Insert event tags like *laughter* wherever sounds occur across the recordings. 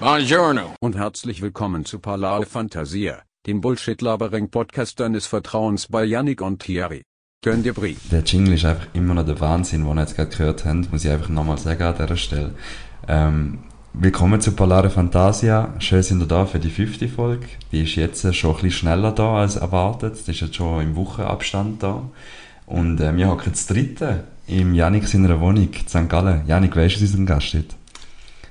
Buongiorno. Und herzlich willkommen zu Palao Fantasia, dem Bullshit-Labering-Podcast deines Vertrauens bei Yannick und Thierry. Gönn dir Brie. Der Jingle ist einfach immer noch der Wahnsinn, den wir jetzt gerade gehört haben, muss ich einfach nochmal sagen an dieser Stelle. Ähm, willkommen zu Polare Fantasia. Schön sind ihr da für die fünfte Folge. Die ist jetzt schon ein bisschen schneller da als erwartet. Die ist jetzt schon im Wochenabstand da. Und äh, wir hocken jetzt dritte im Janik seiner Wohnung in St. Gallen. Janik, weißt du, was unser Gast ist?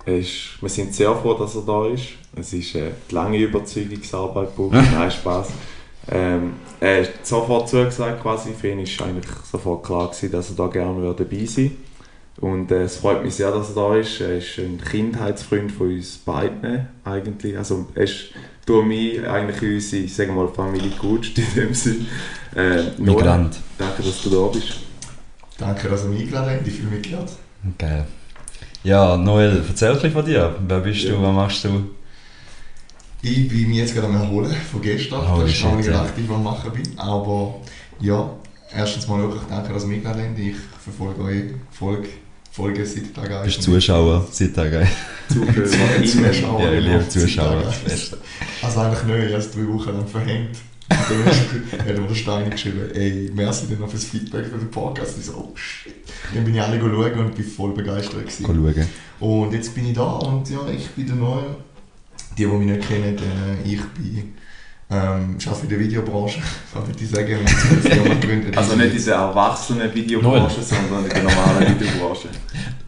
Ist, wir sind sehr froh, dass er da ist. Es ist äh, die lange Überzeugungsarbeit gebraucht. *laughs* Nein, Spaß. Ähm, er hat sofort zugesagt, quasi. Für ihn war eigentlich sofort klar, gewesen, dass er da gerne dabei sein Und äh, es freut mich sehr, dass er da ist. Er ist ein Kindheitsfreund von uns beiden eigentlich. Also er ist durch mich eigentlich unsere, sagen wir mal, Familie gut in dem Sinn. Äh, Migrant. Danke, dass du da bist. Danke, dass ihr mich eingeladen habt. Ich fühle mich geehrt. Geil. Ja, Noel, erzähl ein bisschen von dir. Wer bist Ja. du, was machst du? Ich bin mich jetzt gerade am Erholen von gestern, Holy dass ich shit, noch nicht ja. aktiv am Machen bin. Aber ja, erstens mal wirklich danke, dass ihr mich eingeladen habt. Ich verfolge eure Folge, Folge seit Tag 1. Bist Zuschauer seit Tag Zuschauer, Zuschauer. *laughs* Ja, ich liebe Zuschauer. Das. Also eigentlich nicht, ich habe es drei Wochen lang verhängt. Dann hat mir der Stein geschrieben, ey, merci dir noch fürs Feedback für den Podcast. Ich so, oh shit. Dann bin ich alle schauen und bin voll begeistert. Gewesen. Schauen. Und jetzt bin ich da und ja, ich bin der Neue. Die, die mich nicht kennen, äh, ich bin, ähm, arbeite in der Videobranche, *laughs* ich eine Firma gegründet. Also nicht diese erwachsene Videobranche, sondern in der normalen *laughs* Videobranche.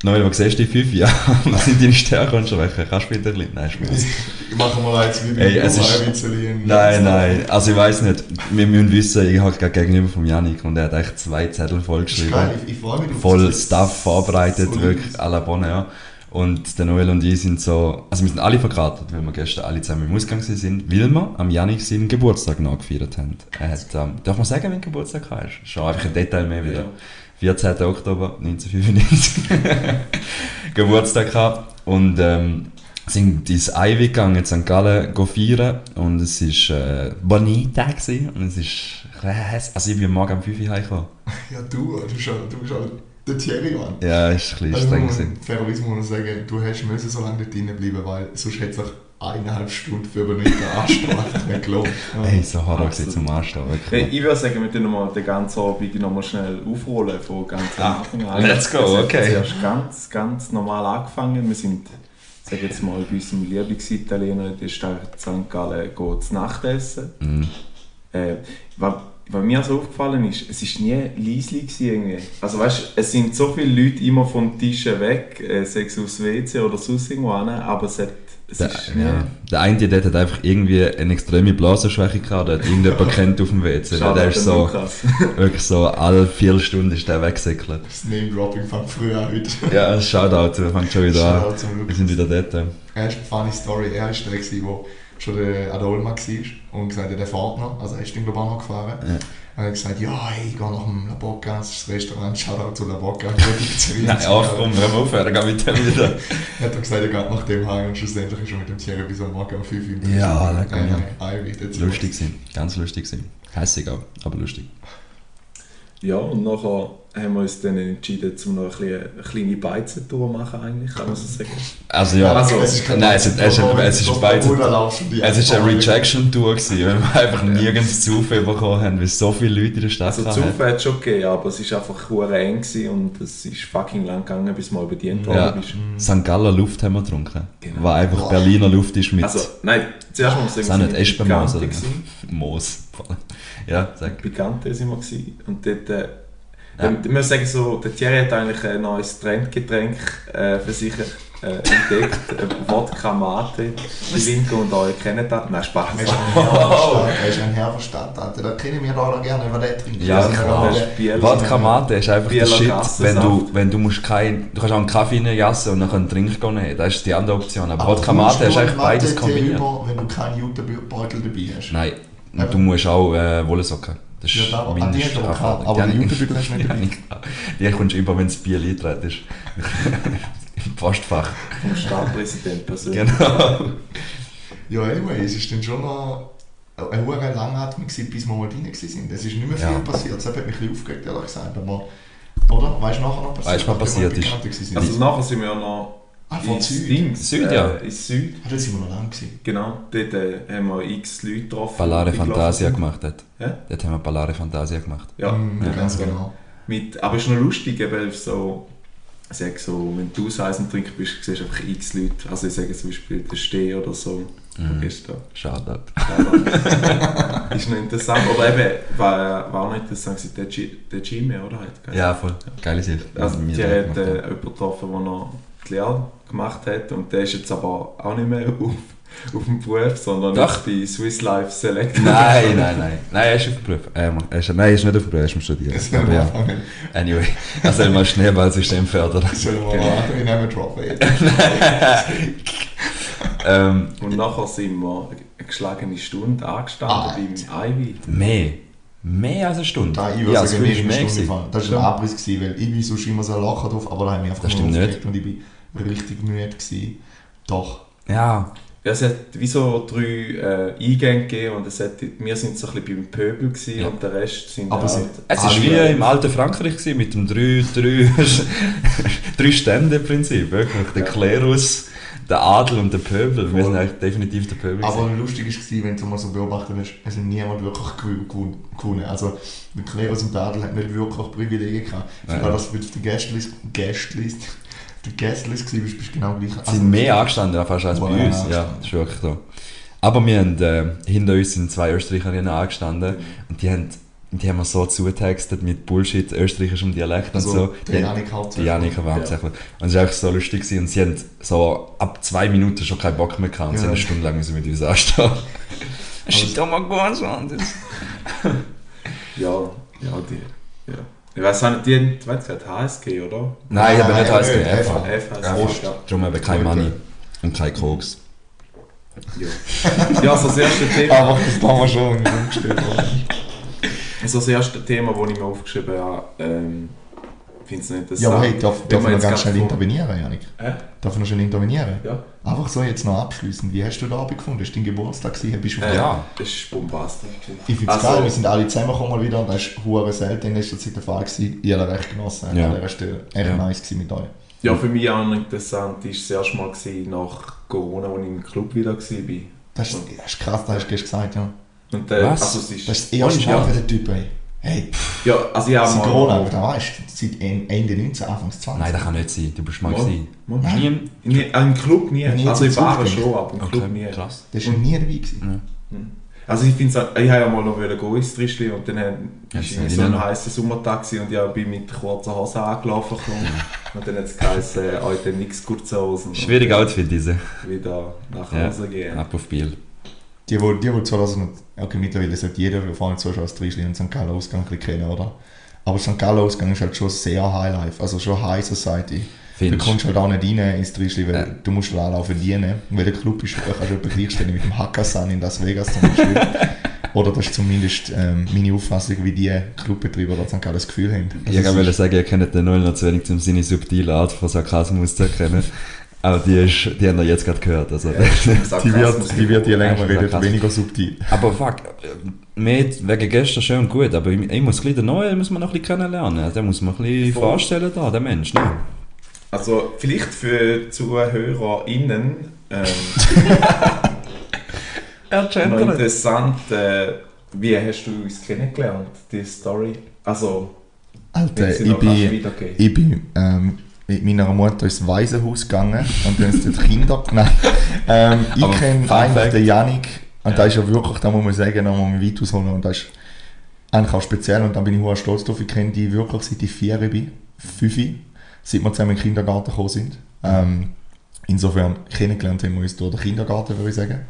Noel, was siehst du in fünf Jahren? *laughs* Was sind deine Stärken und Schwächen? Kannst du bitte ein bisschen? Nein, Spaß. Ich mache mal eins wie Ey, es ist- Nein, nein, also ich weiß nicht. Wir müssen wissen, ich habe gerade gegenüber vom Janik und er hat echt zwei Zettel vollgeschrieben. Ich, ich freue mich. Voll Stuff vorbereitet, so wirklich à la Bonne, ja. Und der Noel und ich sind so, also wir sind alle verkartet, weil wir gestern alle zusammen im Ausgang sind, weil wir am Janik seinen Geburtstag nachgefeiert haben. Er hat, ähm, darf man sagen, wenn Geburtstag ist? Schon einfach ein Detail mehr wieder. 14. Oktober 1995. *laughs* Geburtstag gehabt und ähm, sind ins Ivy gegangen in St. Gallen feiern und es war äh, Bonita gewesen und es ist krass. Also ich bin morgen um 5 Uhr heimgekommen. Ja, du, du schon, du bist auch der Thierry, Mann. Ja, es war ein bisschen Also, streng. muss gewesen. man- fairerweise muss man sagen, du hast müssen so lange dort drinnen bleiben, weil sonst hätte es eineinhalb Stunden für übernüchtern anstrengend *laughs* nicht gelohnt. Hey, so Horror gewesen zum Anstehen, Hey, wirklich. ich würde sagen, wir tun nochmal den ganzen Abend nochmal schnell aufrollen von ganz Ah, Anfang an. let's go, Es hat okay. Zuerst ganz, ganz normal angefangen. Wir sind, sag jetzt mal, bei unserem Lieblingsitaliener in der Stadt St. Gallen go zu Nacht essen. Mhm. Äh, was, mir so aufgefallen ist, es war nie leislich gewesen irgendwie. Also weißt, es sind so viele Leute immer vom Tisch weg, äh, sei es aufs WC oder sonst irgendwo hin, aber es, hat, es Der, ist nie... ja. der eine dort hat einfach irgendwie eine extreme Blasenschwäche gehabt, der hat irgendjemand *laughs* kennt auf dem WC. Schau, Der ist so, *laughs* wirklich so, alle vier Stunden ist der weggesäckelt. Das Name-Dropping fängt früher an heute. *laughs* Ja, Shoutout, wir fangen schon wieder Shoutout an. Wir sind wieder dort. Er ist eine funny Story. Er war der, der schon der an der Olma war und gesagt hat, er fährt noch. Also er ist global noch gefahren. Ja. Er hat gesagt, ja, hey, ich gehe nach dem La Bocca, das ist das Restaurant, Shoutout zu La Bocca. *laughs* Nein, ach komm, wir haben aufhören, geh mit dem wieder. *laughs* Er hat gesagt, er geht nach dem heim und schlussendlich ist er mit dem Thierry bis am Morgen um 5 Uhr. Ja, ja. nein, Ivy, that's Lustig gewesen, ganz lustig gewesen. Hässig auch, aber lustig. Ja, und nachher haben wir uns dann entschieden, um noch ein bisschen, eine kleine Beizentour machen, eigentlich, kann man so sagen. Also ja, Also, es ist kein nein, es ist, es ist, es ist beide. Es ist eine Rejection-Tour gewesen, weil wir einfach nirgends zu viel bekommen haben, weil so viele Leute in der Stadt Also hatten. Zufall hat es schon gegeben, aber es war einfach hure eng gewesen und es ist fucking lang gegangen, bis mal bedient worden Ja, bist. St. Galler Luft haben wir getrunken. Genau. War einfach Boah. Berliner Luft ist mit Also, nein, zuerst mal sagen, Sind nicht Espenmoos, oder? gewesen. Moos. Ja, sag. Picante sind wir gewesen. und dort... Äh, Ja. ähm, Ich muss sagen, so, der Thierry hat eigentlich ein neues Trendgetränk äh, für sich äh, entdeckt. *laughs* Wodka Mate. Die Linke und euch kennen das. Nein, Spaß. *laughs* Er ist ein Herr von der Stadt, Alter. Da kennen wir da gerne über den trinken. Ja, klar. Wodka Mate ist einfach der Bieler Shit, Gassensaft. wenn du, wenn du musst kein, du kannst auch einen Kaffee reinjassen und dann einen Drink nehmen. Das ist die andere Option. Aber Aber Wodka Mate ist eigentlich beides kombiniert. über, wenn du keinen Jutebeutel dabei hast. Nein, und du musst auch äh, Wollensocken. Das ist Ja, da- ah, die du aber gehabt, aber Die Jutebeutel hast du nicht *laughs* die habe ich gehabt. Die kommst du über, wenn das Bier eingetreten ist. *laughs* Im Postfach. Vom Stadtpräsident persönlich. Genau. Ja, anyway, es ist dann schon noch eine hohe Langatmung gewesen, bis wir mal drin waren. Es ist nicht mehr viel Ja. passiert. Das hat mich ein bisschen aufgeregt, ehrlich gesagt. Aber, oder? Weißt du nachher noch passiert? Weißt du, was passiert ist? Also nachher sind wir ja noch Ah, von Süd? Dings, Süd, ja. Äh, ins Süd, Ah, da sind wir noch lang gewesen. genau. Dort äh, haben wir x Leute getroffen. Ballare Fantasia gemacht hat. Ja? Dort haben wir Ballare Fantasia gemacht. Ja, Mhm, ja, ganz ja. genau. Mit, aber es ist noch lustig, eben so, ich sage so, wenn du Eisen trinken bist, siehst du einfach x Leute. Also ich sage zum Beispiel der Steh oder so. Mhm. Ja, *laughs* ist noch interessant. Oder eben, war, war auch noch interessant, gewesen, der, G, der Jimmy, oder? Ja, voll. Geile Sicht. Also, die da hat äh, haben. jemanden getroffen, der noch die Lehre gemacht hat. Und der ist jetzt aber auch nicht mehr *laughs* auf, auf dem Beruf, sondern Doch. bei Swiss Life Select. Nein, nein, nein. Nein, er ist auf dem Beruf. Äh, er ist, nein, er ist nicht auf dem Beruf, er ist am Studieren. Aber ja. Anyway, er soll mal Schneeballsystem fördern. Sollen wir mal andere Namen droppen? *laughs* ähm, Und nachher sind wir eine geschlagene Stunde angestanden Ah, beim Ivy. mehr. Mehr als eine Stunde. Da, ich ja, würde das sagen, mehr als eine Stunde. Das war ein Abriss, gewesen, weil ich bin sonst immer so locker drauf, aber da haben wir einfach Das nur stimmt aufgeregt und ich bin richtig müde gewesen. Doch. Ja, Ja, es hat wie so drei äh, Eingänge gegeben und es hat, wir sind so ein bisschen beim Pöbel gewesen Ja. und der Rest sind Aber halt... sie- es war wie im alten Frankreich gewesen, mit dem drei, drei, *laughs* drei Stände-Prinzip. Wirklich. Der Ja. Klerus, der Adel und der Pöbel. Wir sind eigentlich definitiv der Pöbel. Aber gewesen. lustig war, wenn du mal so beobachtet hast, es hat niemand wirklich gew- gew- gewonnen. Also, der Klerus und der Adel hat nicht wirklich Privilegien gehabt. Ja. Sogar, dass du auf der Gästeliste, Gästeliste, der Gästeliste gewesen bist, bist du genau gleich. Sie sind mehr angestanden fast als bei uns. ja, Ja, das ist wirklich so. Aber wir haben, äh, hinter uns sind zwei Österreicherinnen angestanden und die haben, die haben wir so zugetextet mit Bullshit, österreichischem Dialekt Also, und so. der Die- Janik Die hauptsächlich. Janika war hauptsächlich. Und es war einfach so lustig gewesen. und sie haben so ab zwei Minuten schon keinen Bock mehr gehabt und sie Ja. haben eine Stunde lang mit uns anstehen. Shit, oh my god, so Ja, ja, die... Ja. Ich weiß auch nicht, die haben, du hast gesagt HSG, oder? Nein, ich habe nicht HSG, nicht, einfach. einfach. F heisst Ja, es, Prost. ja. Darum haben wir kein Money und kein Koks. *laughs* Ja. ja, so das erste Thema... Aber das haben wir schon *laughs* umgestellt. So das erste Thema, das ich mir aufgeschrieben habe, ähm, finde es nicht interessant. Ja, aber hey, darf, darf wir ich noch jetzt ganz schnell vor- intervenieren, Janik? Hä? Darf ich noch schnell intervenieren? Ja. Einfach so jetzt noch abschließend. Wie hast du den Abend gefunden? Hast du deinen Geburtstag gewesen? Bist du Äh, der- Ja. Das ist bombastisch. Ich finde es Also- geil, wir sind alle zusammengekommen mal wieder und das ist hure selten in letzter Zeit der Fall gewesen. Ich habe das recht genossen. Ja. Ja. Das war echt Ja. nice gewesen mit euch. Ja, für mich auch noch interessant war das erste Mal nach Corona, als ich im Club wieder war. Das ist, das ist krass, das hast du gestern gesagt, ja. Und, äh, Was? Also ist, Das ist das erste ja. Mal für den Typ, ey. Hey, ja, also ich habe seit mal... Corona, da weißt du, seit En- Ende 19, Anfangs 20. Nein, das kann nicht sein. Du bist mal Mal. Nein. Nie. Nie, Im Club nie. Nie also in zum Baren Zug schon, aber im Club nie. krass. Das war nie dabei gewesen. Also ich finde ich habe ja mal noch gehen ins Trischli und dann Ja, war das es so ein heißer Sommertag gewesen und ich bin mit kurzer Hose angelaufen gekommen. und dann hat es geheißen, heute nichts kurze Hosen. Schwierig Und Outfit, diese. Wieder nach Ja. Hause gehen. Ab auf Biel. Die, die, die, die 2000, okay, mittlerweile sollte jeder, der vorne zuschaut, als Trischli und St. Gallen Ausgang kennen, oder? Aber St. Gallen Ausgang ist halt schon sehr High Life, also schon High Society. Du Findest kommst halt auch nicht rein ins Trischli, weil Ja. du musst halt auch verdienen. Weil der Club ist, kannst du etwa gleichstellen mit dem Hakkasan in Las Vegas zum Beispiel. *laughs* Oder das ist zumindest ähm, meine Auffassung, wie die Clubbetreiber da St. Gallen das Gefühl haben. Ich Also wollte es sagen, ihr kennt den Null noch zu wenig, um seine subtile Art von Sarkasmus zu erkennen. *laughs* Aber die, ist, die haben wir jetzt gerade gehört. Also, ist, die, wird, die wird je länger man redet, weniger subtil. aber fuck, äh, mit, wegen gestern schön und gut, aber ich, ich muss ein den Neuen muss man noch ein bisschen kennenlernen. Also, Den muss man ein bisschen Voll. vorstellen, da, der Mensch. Ne? Also vielleicht für ZuhörerInnen ähm, *laughs* noch interessant, äh, wie hast du uns kennengelernt, die Story? Also, Alter, ich bin, ich bin ähm, mit meiner Mutter ins Waisenhaus gegangen und dann sind dort Kinder. Nein. *laughs* Ähm, ich kenne eigentlich den Janik und da ist ja wirklich, da muss man sagen, da muss man weit ausholen und das ist eigentlich auch speziell und da bin ich sehr stolz drauf. Ich kenne die wirklich seit ich vier bin, fünf, seit wir zusammen in den Kindergarten gekommen sind. Ähm, insofern kennengelernt haben wir uns durch den Kindergarten, würde ich sagen.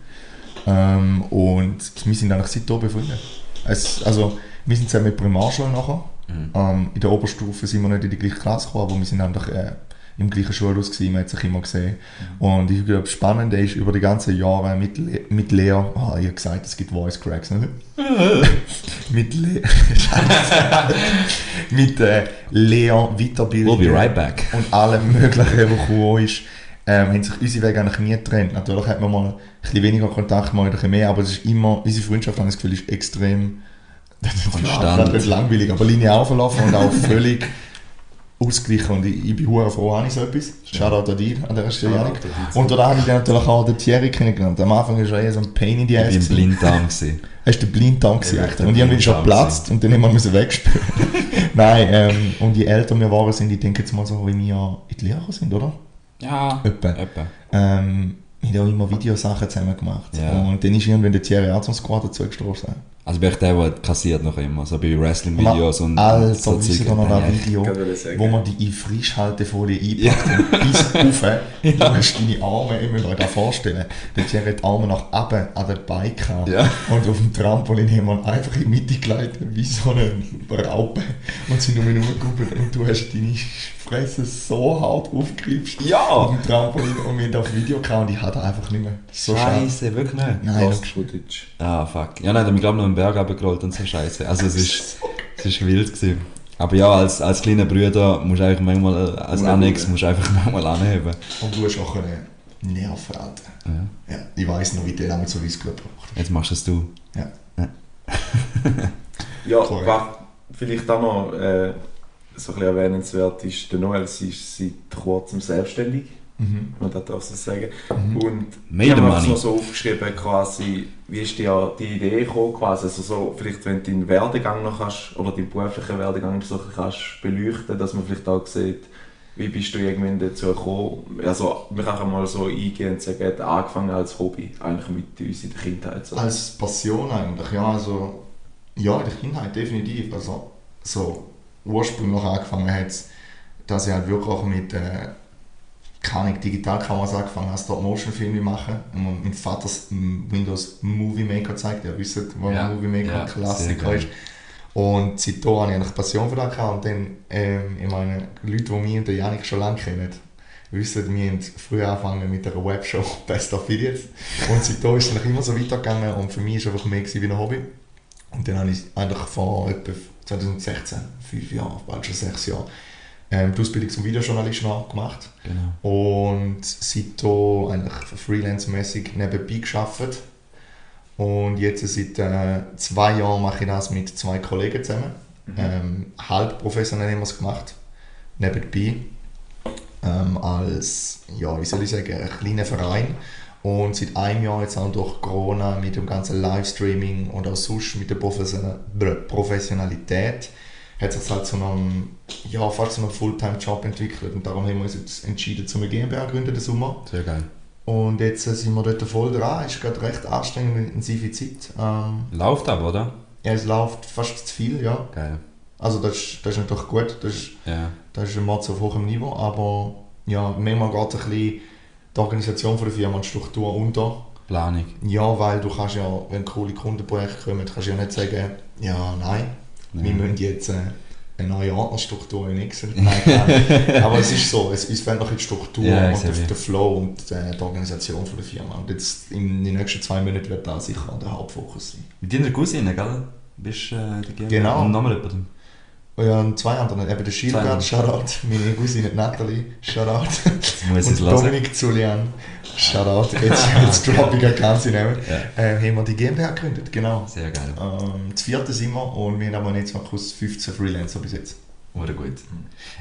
Ähm, und wir sind eigentlich seitdem befreundet. Es, also, wir sind zusammen mit Primarschule nachher. Mhm. Ähm, in der Oberstufe sind wir nicht in die gleiche Klasse gekommen, aber wir sind einfach äh, im gleichen Schulhaus gewesen, man hat sich immer gesehen. Und ich glaube, das Spannende ist, über die ganzen Jahre mit, Le mit Lea, ah, ich habe gesagt, es gibt Voice Cracks, ne? *laughs* mit Le *laughs* mit äh, Lea Weiterbildung We'll be right back. und allem Möglichen, was gekommen ist, ähm, haben sich unsere Wege eigentlich nie getrennt. Natürlich hat man mal ein bisschen weniger Kontakt, mal ein bisschen mehr, aber es ist immer, unsere Freundschaft, habe ich das Gefühl, ist extrem *laughs* Konstant. nicht langweilig, aber linear verlaufen und auch völlig ausgleichen und ich, ich bin hure froh, habe ich so etwas. Shoutout an dich, an der Stelle, Janik. Und da habe ich dann natürlich auch den Thierry kennengelernt. Am Anfang war er eher so ein Pain in the Ich Ass. war im gewesen. Blinddarm. *laughs* Hast du den Blinddarm Ja, der Und ich habe ihn schon geplatzt und dann haben wir müssen wegspielen. *laughs* Nein, ähm, und je älter wir waren, sind, ich denke jetzt mal so, wie wir in die Lehre sind, oder? Ja, Etwa. etwa. Ähm, wir haben auch immer Videosachen zusammen gemacht. Ja. Und dann ist irgendwann der Thierry auch zum Squad dazugestoßen. Also bin ich der, der kassiert noch immer, so bei Wrestling-Videos und so wisst ihr Zeug. da noch Ja, ein Video, wo man die in Frischhaltefolie einpackt und bis *laughs* rauf, du hast deine Arme, ich muss euch das vorstellen, der Thierry hat die Arme nach oben an der Beine gehabt. Ja. und auf dem Trampolin haben wir ihn einfach in die Mitte geleitet, wie so eine Raupe und sind nur rumgeguckt und du hast deine Fresse so hart aufgegriffen Ja. auf dem Trampolin und wir haben das Video gehabt und ich hatte einfach nicht mehr. So. Scheiße, wirklich nicht? Nein, Lost Footage. Ah, fuck. Ja, nein, ich glaube noch Berg runtergerollt und so Scheiße. Also es ist, *laughs* es ist wild gewesen. Aber ja, als, als kleiner Bruder musst du eigentlich manchmal, als Ohne Annex musst du einfach *laughs* manchmal anheben. Und du hast auch einen Nerven, Alter. Ja. Ja, ich weiss noch, wie der damals so Whisky gebraucht hat. Jetzt machst es du. Ja. Ja, Korrekt. was vielleicht auch noch äh, so ein bisschen erwähnenswert ist, der Noel sie ist seit kurzem selbstständig, Mhm. man das darf so sagen. Mhm. Und Made ich habe so aufgeschrieben, quasi, wie ist dir die Idee gekommen, quasi, also so, vielleicht wenn du deinen Werdegang noch kannst, oder deinen beruflichen Werdegang so kannst beleuchten, dass man vielleicht auch sieht, wie bist du irgendwann dazu gekommen? Also, wir können mal so eingehen und sagen, hat angefangen als Hobby, eigentlich mit uns in der Kindheit. So. Als Passion eigentlich, ja, also ja, in der Kindheit definitiv. Also so ursprünglich angefangen hat dass ich halt wirklich auch mit äh, keine Ahnung, Digitalkameras angefangen habe, Stop-Motion-Filme machen. Und man mit Vaters m, Windows Movie Maker zeigt, ihr wisst, wo Ja, Movie Maker ja, ein Klassiker ist. Und seitdem habe ich eigentlich Passion für das gehabt. Und dann, ähm, ich meine, Leute, die mich und den Janik schon lange kennen, wissen, wir haben früher angefangen mit einer Webshow *laughs* Best Affiliates. Und seitdem ist es immer so weitergegangen und für mich war es einfach mehr gewesen wie ein Hobby. Und dann habe ich eigentlich vor etwa 2016, fünf Jahren, bald schon sechs Jahre, ähm, die Ausbildung zum Videojournalisten auch gemacht. Genau. Und seitdem eigentlich freelance-mäßig nebenbei gearbeitet. Und jetzt seit äh, zwei Jahren mache ich das mit zwei Kollegen zusammen. Ähm, halb professionell haben wir es gemacht. Nebenbei. Ähm, als, ja, wie soll ich sagen, ein kleiner Verein. Und seit einem Jahr jetzt auch durch Corona mit dem ganzen Livestreaming und auch sonst mit der Professionalität hat sich halt zu einem, ja, fast zu einem Fulltime-Job entwickelt. Und darum haben wir uns jetzt entschieden, zum GmbH zu gründen, den Sommer. Sehr geil. Und jetzt äh, sind wir dort voll dran. Es ist gerade recht anstrengend und intensive Zeit. Ähm, Läuft aber, oder? ja, es läuft fast zu viel, ja. Geil. Also das, ist- das ist natürlich gut, das ist, Ja. das ist ein Matz auf hohem Niveau, aber ja, manchmal geht ein bisschen die Organisation von der Firma und die Struktur unter. Planung. Ja, weil du kannst ja, wenn coole Kundenprojekte kommen, kannst du ja nicht sagen, ja, nein, wir müssen jetzt äh, eine neue Ordnerstruktur in Excel. *laughs* Nein, nein. Aber es ist so, es, es fehlt noch die Struktur Ja, und der, der Flow und äh, die Organisation von der Firma. Und jetzt in den nächsten zwei Monaten wird da sicher der Hauptfokus sein. Mit deiner Cousine, gell? Bist äh, die GmbH? Genau. Und nochmal jemandem. Und ja, und zwei andere, eben der Schildgard. Shoutout, meine Cousine Natalie, Shoutout. Und. Dominik Zulian, Shoutout, jetzt, *laughs* jetzt droppe ich ganz in. Ja. Äh, haben wir die GmbH gegründet, genau. Sehr geil. Ähm, das vierte sind wir und wir haben jetzt noch aus 15 Freelancer bis jetzt. Oder gut.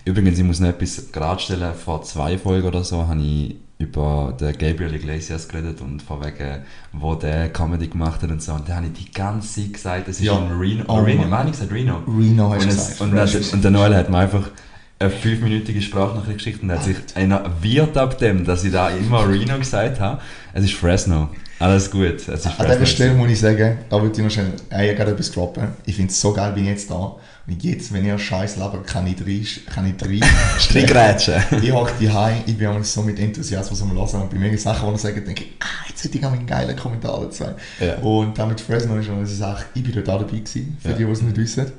Übrigens, ich muss noch etwas geradstellen. Vor zwei Folgen oder so habe ich über den Gabriel Iglesias geredet und von wegen, wo der Comedy gemacht hat und so. Und da habe ich die ganze Zeit gesagt, es ist Ja. in Reno. Oh Reno, Mann. ich gesagt Reno? Reno hast Und, es, und, dann, und der Noel hat mir einfach eine fünfminütige Sprachnachricht geschickt und hat sich enerviert ab dem, dass ich da immer Reno gesagt habe. Es ist Fresno. Alles gut. Ist An dieser. Stelle muss ich sagen, da würde ich noch schnell äh, gerade etwas droppen. Ich finde es so geil, bin ich jetzt da. Und jetzt, wenn ihr Scheiß labert, kann ich drei, kann ich drei *laughs* Strickrätschen. *laughs* Ich hocke die Heim, ich bin auch so mit Enthusiasmus am Hören und bei manchen Sachen, die er sagt, denke ich, ah, jetzt hätte ich auch einen geilen Kommentar dazu. Ja. Und dann mit Fresno ist noch eine Sache, ich bin dort auch dabei gewesen, für Ja. die, die es nicht wissen.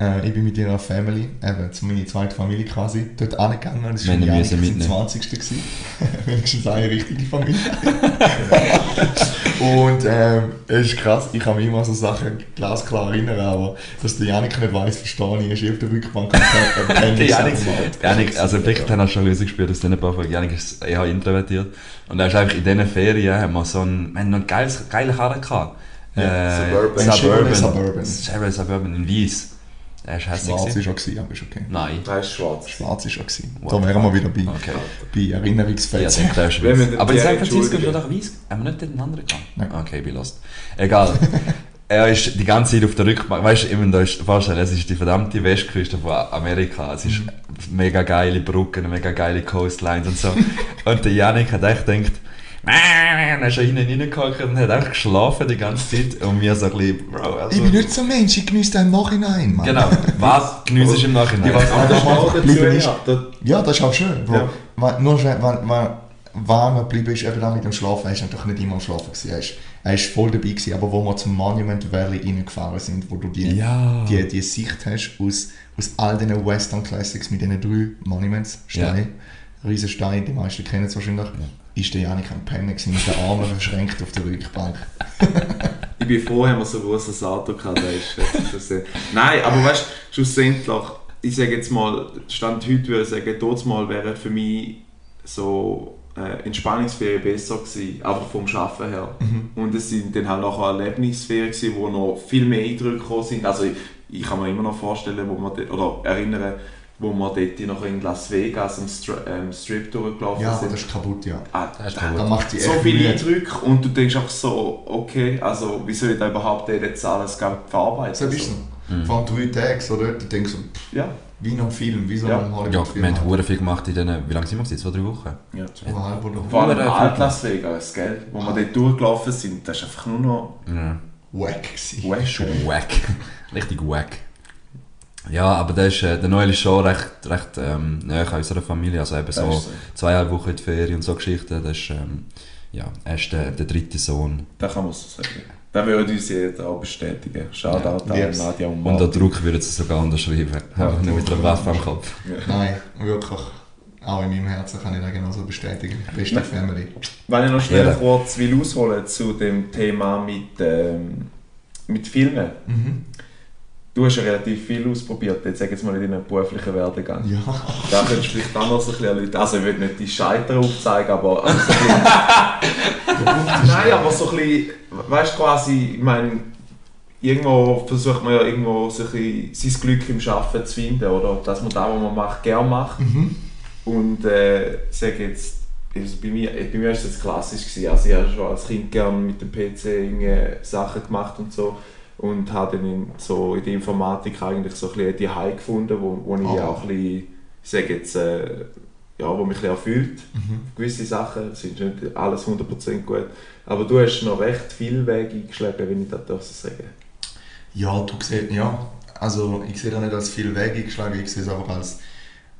Äh, ich bin mit ihrer Family, eben zu meiner zweiten Familie quasi, dort angegangen. Das war Janik sein mitnehmen. 20. gewesen. *laughs* Wenigstens eine richtige Familie. *laughs* und ähm, es ist krass, ich kann mich immer an so Sachen glasklar erinnern, aber dass der Janik nicht weiss, verstehe ich, er ist auf der Rückbank und Der Janik, Janik, also vielleicht haben wir schon rausgespürt aus diesen paar Folgen. Janik ist eher introvertiert. Und er ist einfach in diesen Ferien, haben wir so einen, wir haben noch einen geiles, geilen Karren gehabt. Ja, äh, Suburban. Suburban. Suburban. Suburban in Wies. Er ist hässlich. Schwarz ist schon gewesen, aber ist okay. Nein. Der ist schwarz. Schwarz ist schon gewesen. Da wären wir wieder bei, Okay. bei Ja, Erinnerungsfetzen. ist Wenn den Aber in San Francisco ist er doch weiß. Haben wir nicht den anderen gehabt? Nein. Okay, ich bin lost. Egal. *laughs* er ist die ganze Zeit auf der Rückbank. Weißt du, ich muss dir vorstellen, es ist die verdammte Westküste von Amerika. Es ist mega geile Brücken, mega geile Coastlines und so. *laughs* und der Yannick hat echt gedacht, er ist schon hinten reingehockt und hat einfach geschlafen die ganze Zeit. Und mir so ein bisschen, Bro, also... Ich bin nicht so ein Mensch, ich genieße den im Nachhinein, Mann. Genau. Was geniessest du im Nachhinein? Ich weiß Aber auch das war was dazu geblieben ist- ja. Da- Ja, das ist auch schön. Bro. Ja. Nur wenn, wenn, wenn man geblieben ist, eben dann mit dem Schlafen, er ist natürlich nicht immer am Schlafen gewesen. Er ist, er ist voll dabei gewesen, aber wo wir zum Monument Valley reingefahren sind, wo du die, Ja. die, die Sicht hast aus, aus all diesen Western Classics mit diesen drei Monuments, Steine, riesen Steine, die meisten kennen es wahrscheinlich, ist der Janik am Pennen gewesen, mit den Armen *laughs* verschränkt auf der Rückbank. *laughs* Ich bin froh, haben wir so ein großes Auto gehabt. Ist, das Nein, aber weißt du, schlussendlich, ich sage jetzt mal, Stand heute würde ich sagen, dort mal wäre für mich so äh, Entspannungsferien besser gewesen, einfach vom Arbeiten her. Und es sind dann halt nachher Erlebnisferien gewesen, wo noch viel mehr Eindrücke gekommen sind. Also ich, ich kann mir immer noch vorstellen, wo man, oder erinnern, wo wir dort noch in Las Vegas am Stri ähm, Strip durchgelaufen Ja, sind. aber das ist kaputt, ja. Ah, Das ist da- kaputt. Da macht die so viele Mühe. Eindrücke und du denkst auch so, okay, also wie soll ich da überhaupt jetzt alles gar verarbeiten? So bist du. Mhm. Vor allem drei Tage so dort, du denkst so, pff, Ja, wie in einem Film, wie so Ja. einem Ja, Hollywood-Film. wir haben hure viel gemacht in diesen, wie lange sind wir gewesen? Zwei, drei Wochen? ja. Zweieinhalb oder Vor allem Hure Alt. Las Vegas, gell? Wo wir dort durchgelaufen sind, das ist einfach nur noch Ja. wack gewesen. wack. Schon wack. *laughs* Richtig wack. Ja, aber der, ist, äh, der Noel ist schon recht, recht ähm, nahe an unserer Familie. Also eben so so. zweieinhalb Wochen in die Ferien und so Geschichten. Das ist, ähm, ja, er ist der, der dritte Sohn. Da kann man so sagen. Da würde uns jeder auch bestätigen. Shoutout Ja. an Nadja und Und Martin. der Druck würde sie sogar unterschreiben. *laughs* Einfach nur mit einer Waffe am Kopf. Nein, wirklich. Auch in meinem Herzen kann ich das genauso bestätigen. Beste Nein. Family. Wenn ich noch schnell Ja. kurz will ausholen zu dem Thema mit, ähm, mit Filmen. Mhm. Du hast ja relativ viel ausprobiert, jetzt sag jetzt mal in deinem beruflichen Werdegang. Ja. Da könntest du vielleicht anders ein bisschen erläutern. Also ich will nicht die Scheiter aufzeigen, aber, aber so ein bisschen, *laughs* Nein, aber so ein bisschen, weißt du quasi, ich meine, irgendwo versucht man ja irgendwo so ein sein Glück im Arbeiten zu finden, oder? Dass man das, was man macht, gerne macht. Mhm. Und äh, sage jetzt, also bei mir, bei mir war es jetzt klassisch. Gewesen. Also ich habe schon als Kind gerne mit dem PC Sachen gemacht und so. Und habe dann in, so in der Informatik eigentlich so ein bisschen die High gefunden, wo, wo ich Ah. auch ein bisschen, ich sage jetzt, äh, ja, wo mich ein bisschen erfüllt. Mhm. Gewisse Sachen sind nicht alles 100% gut. Aber du hast noch recht viel Weg eingeschlagen, wenn ich das darf so sagen Ja, du siehst, ja. Also ich sehe das nicht als viel Weg eingeschlagen, ich sehe es einfach als.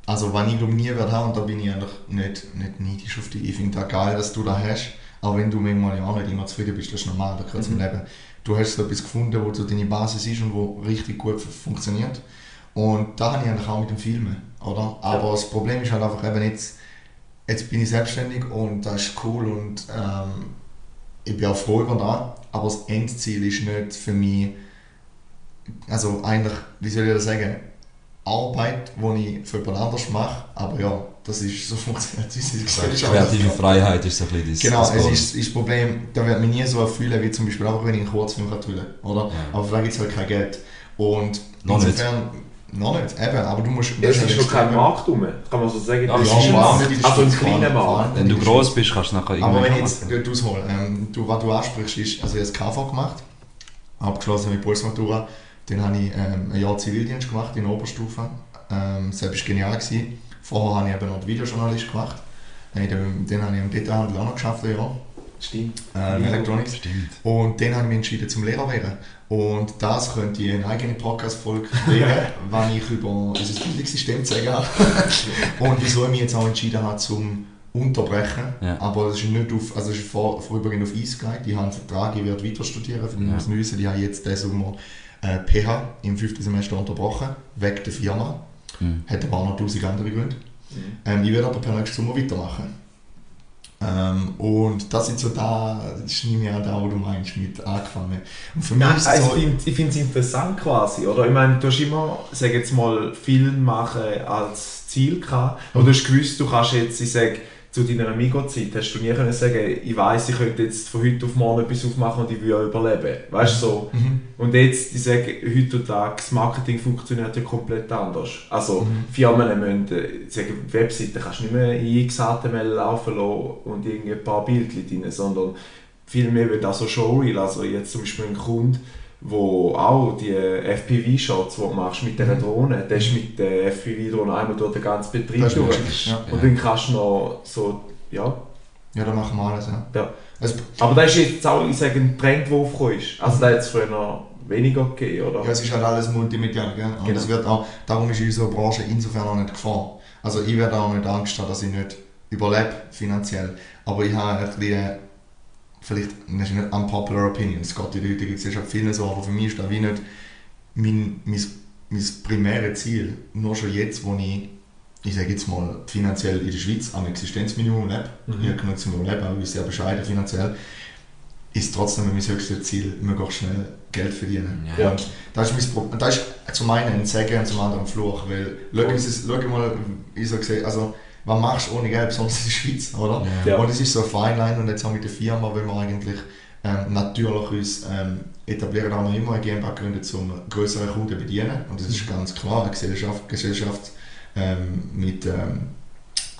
Also wenn ich glaube nie werde haben, und da bin ich eigentlich nicht, nicht neidisch auf dich. Ich finde das geil, dass du das hast. Auch wenn du manchmal ja auch nicht immer zufrieden bist, das ist normal, das gehört zum Mhm. Leben. Du hast etwas gefunden, wo so deine Basis ist und wo richtig gut funktioniert. Und da habe ich eigentlich auch mit dem Filmen, oder? Aber das Problem ist halt einfach eben jetzt, jetzt bin ich selbstständig und das ist cool und ähm, ich bin auch froh über das, aber das Endziel ist nicht für mich, also eigentlich, wie soll ich das sagen, Arbeit, die ich für jemand anderes mache, aber ja, das ist, so funktioniert unsere Gesellschaft. Kreative Freiheit ist so ein bisschen dein Genau, das es ist, ist das Problem, da wird mich nie so erfüllen, wie zum Beispiel auch wenn ich einen Kurzfilm drehen oder? Ja. Aber vielleicht gibt es halt kein Geld. Und Noch nicht. insofern, noch nicht, eben, aber du musst... Es ist noch kein Markt rum, kann man so sagen. Ja, ist ein Markt. nicht Also ein kleiner Markt. Wenn du gross bist, kannst du nachher Aber irgendwann wenn ich jetzt dort aushole, ähm, du, was du ansprichst, ist, also ich habe das KV gemacht, abgeschlossen mit Berufsmatura, dann habe ich ähm, ein Jahr Zivildienst gemacht in der Oberstufe, ähm, das war genial. Gewesen. Vorher habe ich eben noch Videojournalist gemacht, dann, dann habe ich im Detailhandel auch noch geschafft, Jahr, Stimmt. äh, im Electronics. Stimmt. Und dann habe ich mich entschieden zum Lehrer werden. Und das könnte ich in eine eigene Podcast-Folge kriegen, *laughs* wenn ich über unser Bildungssystem zu sagen habe. *laughs* Und wieso ich mich jetzt auch entschieden habe zum Unterbrechen. Ja. Aber es ist nicht auf, also es ist vor, vorübergehend auf Eis gelegt. Ich habe einen Vertrag, ich werde weiter studieren. Für die Ja. müssen. Ich habe jetzt diesen Sommer äh, PH im fünften Semester unterbrochen, wegen der Firma. Mhm. Hat aber auch noch tausend andere Gründe. Mhm. Ähm, ich werde aber per nächsten Sommer weitermachen. Ähm, und das sind so da, das ist nicht mehr da, wo du meinst, mit angefangen. Und für mich Nein, ist es also so, ich finde es interessant quasi, oder? Ich meine, du hast immer, sag jetzt mal, Film machen als Ziel gehabt. Aber du hast gewusst, du kannst jetzt, ich sag, zu deiner Amigo-Zeit hast du nie können sagen, ich weiß, ich könnte jetzt von heute auf morgen etwas aufmachen und ich will auch überleben. Weißt du so? Mhm. Und jetzt, ich sage, heutzutage, das Marketing funktioniert ja komplett anders. Also, Mhm. Firmen müssen, ich sage, Webseiten kannst du nicht mehr in XHTML laufen lassen und irgendwie ein paar Bildchen drin, sondern vielmehr wird auch so Showreel. Also, jetzt zum Beispiel ein Kunde, wo auch die FPV-Shots, die du machst mit dieser Drohne, der ist mit der FPV-Drohne einmal durch den ganzen Betrieb Mhm. Das durch. ja. Und dann kannst du noch so, ja, ja, da machen wir alles, ja. ja. Also, Aber das ist jetzt auch, ich sage, ein Trend, der aufgekommen ist. Also, da hat es früher noch weniger gegeben, oder? Ja, es ist halt alles multimedial, gell? Und Genau. es wird auch, darum ist unsere Branche insofern auch nicht Gefahr. Also ich werde auch nicht Angst haben, dass ich nicht überlebe finanziell. Aber ich habe ein bisschen, vielleicht, das ist nicht unpopular opinion, es geht in der heutigen Gesellschaft vielen so, aber für mich ist das wie nicht mein, mein, mein primäres Ziel. Nur schon jetzt, wo ich, ich sage jetzt mal, finanziell in der Schweiz am Existenzminimum lebe, Mhm. ich genug zum Überleben, aber ich bin sehr bescheiden finanziell, ist trotzdem mein höchstes Ziel, möglichst schnell Geld verdienen. Ja. Und das ist, mein das ist zum einen ein Segen und zum anderen ein Fluch, weil schau, schau mal, wie so gesehen, also was machst du ohne Geld, besonders in der Schweiz, oder? Ja. Und es ist so eine Feinline und jetzt auch mit der Firma, wenn wir eigentlich ähm, natürlich uns ähm, etablieren, haben wir immer eine GmbH gegründet, um größere Kunden zu bedienen und das ist ganz klar eine Gesellschaft, Gesellschaft ähm, mit ähm,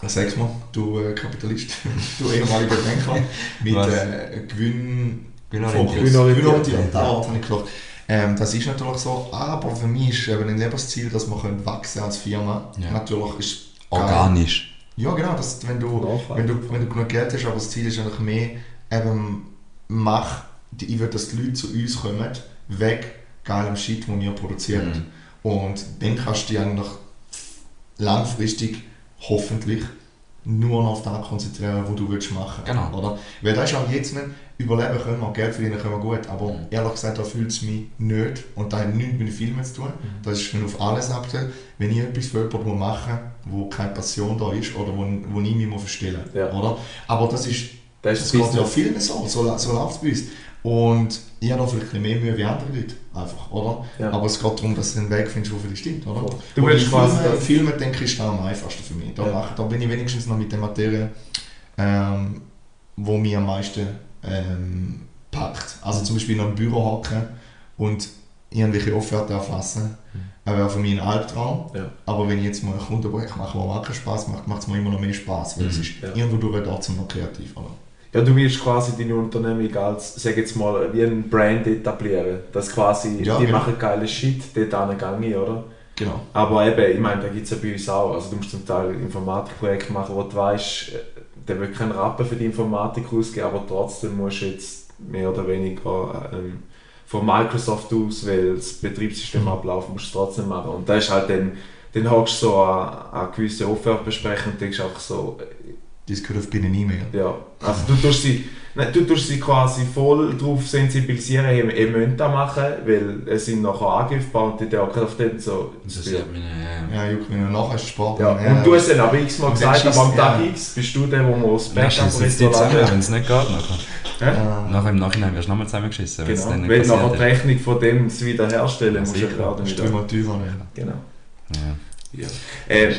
Sag's mal, du äh, Kapitalist, *laughs* du ehemaliger Banker, mit äh, Gewinn, Gewinnorientiert. Gewinnorientiert. Das Wort habe ich gedacht. Ähm, das ist natürlich so, aber für mich ist eben ein Lebensziel, dass wir können wachsen als Firma. Ja. Natürlich ist geil. Organisch. Ja, genau, dass, wenn, du, wenn, du, wenn du genug Geld hast, aber das Ziel ist eigentlich mehr, eben, mach, ich will, dass die Leute zu uns kommen, weg geilem Shit, den wir produzieren. Und dann kannst du dich eigentlich langfristig hoffentlich nur auf das konzentrieren, was du willst machen Genau. Oder? Weil das ist auch jetzt nicht, überleben können wir, Geld verdienen können wir gut, aber Mhm. ehrlich gesagt, da fühlt es mich nicht und da hat nichts mit den Filmen zu tun. Mhm. Das ist schon auf alles abgestellt. Wenn ich etwas für jemanden machen will, wo keine Passion da ist oder wo, wo ich mich muss verstellen Ja. oder? Aber das ist, Das das ist geht das ja Business. vielen so, so, so läuft es bei uns. Und ich habe da vielleicht ein bisschen mehr Mühe wie andere Leute, einfach, oder? Ja. Aber es geht darum, dass du einen Weg findest, der für dich stimmt, oder? Du willst in quasi Filmen, das- Filmen, denke ich, ist am einfachsten für mich. Da, Ja. mache, da bin ich wenigstens noch mit der Materie, ähm, wo mich am meisten ähm, packt. Also zum Beispiel noch im Büro hocken und irgendwelche Offerten erfassen, das wäre für mich ein Albtraum. Ja. Aber wenn ich jetzt mal ein Kundenprojekt mache, wo mir Spaß macht, macht es mir immer noch mehr Spaß, weil es Mhm. ist Ja. irgendwo durch trotzdem noch kreativ. Oder? Ja, du willst quasi deine Unternehmung als, sag jetzt mal, wie ein Brand etablieren. Das quasi, Ja, die genau. machen geile Shit, dort gehe ich, oder? Genau. Aber eben, ich meine, da gibt es ja bei uns auch. Also du musst zum Teil Informatikprojekte machen, wo du weißt, äh, der will keinen Rappen für die Informatik ausgeben, aber trotzdem musst du jetzt mehr oder weniger ähm, von Microsoft aus, weil das Betriebssystem abläuft, musst du es trotzdem machen. Und da ist halt dann, dann hockst du so an, an gewisse Offertbesprechungen und denkst auch so, Das gehört auf bei einer E-Mail. ja, also du tust sie, nein, du tust sie quasi voll darauf sensibilisieren, ihr, ihr müsst das machen, weil es sind nachher angreifbar und die denken auf den so. Das ist ja meine, Ja, juckt mich noch nachher ist Sport. Ja, und du hast dann aber x-mal dann gesagt, aber am schießt- Tag ja. X bist du der, wo man das ja, Backup schießen jetzt die zusammen, wenn es nicht geht nachher. äh, Nachher im Nachhinein wirst du nochmal zusammengeschissen, wenn es Genau, dann nicht wenn nachher die Rechnung von dem es wiederherstellen Ja, musst du gerade das ist wieder. immer teurer. ne? Genau. ist. Ja. Äh,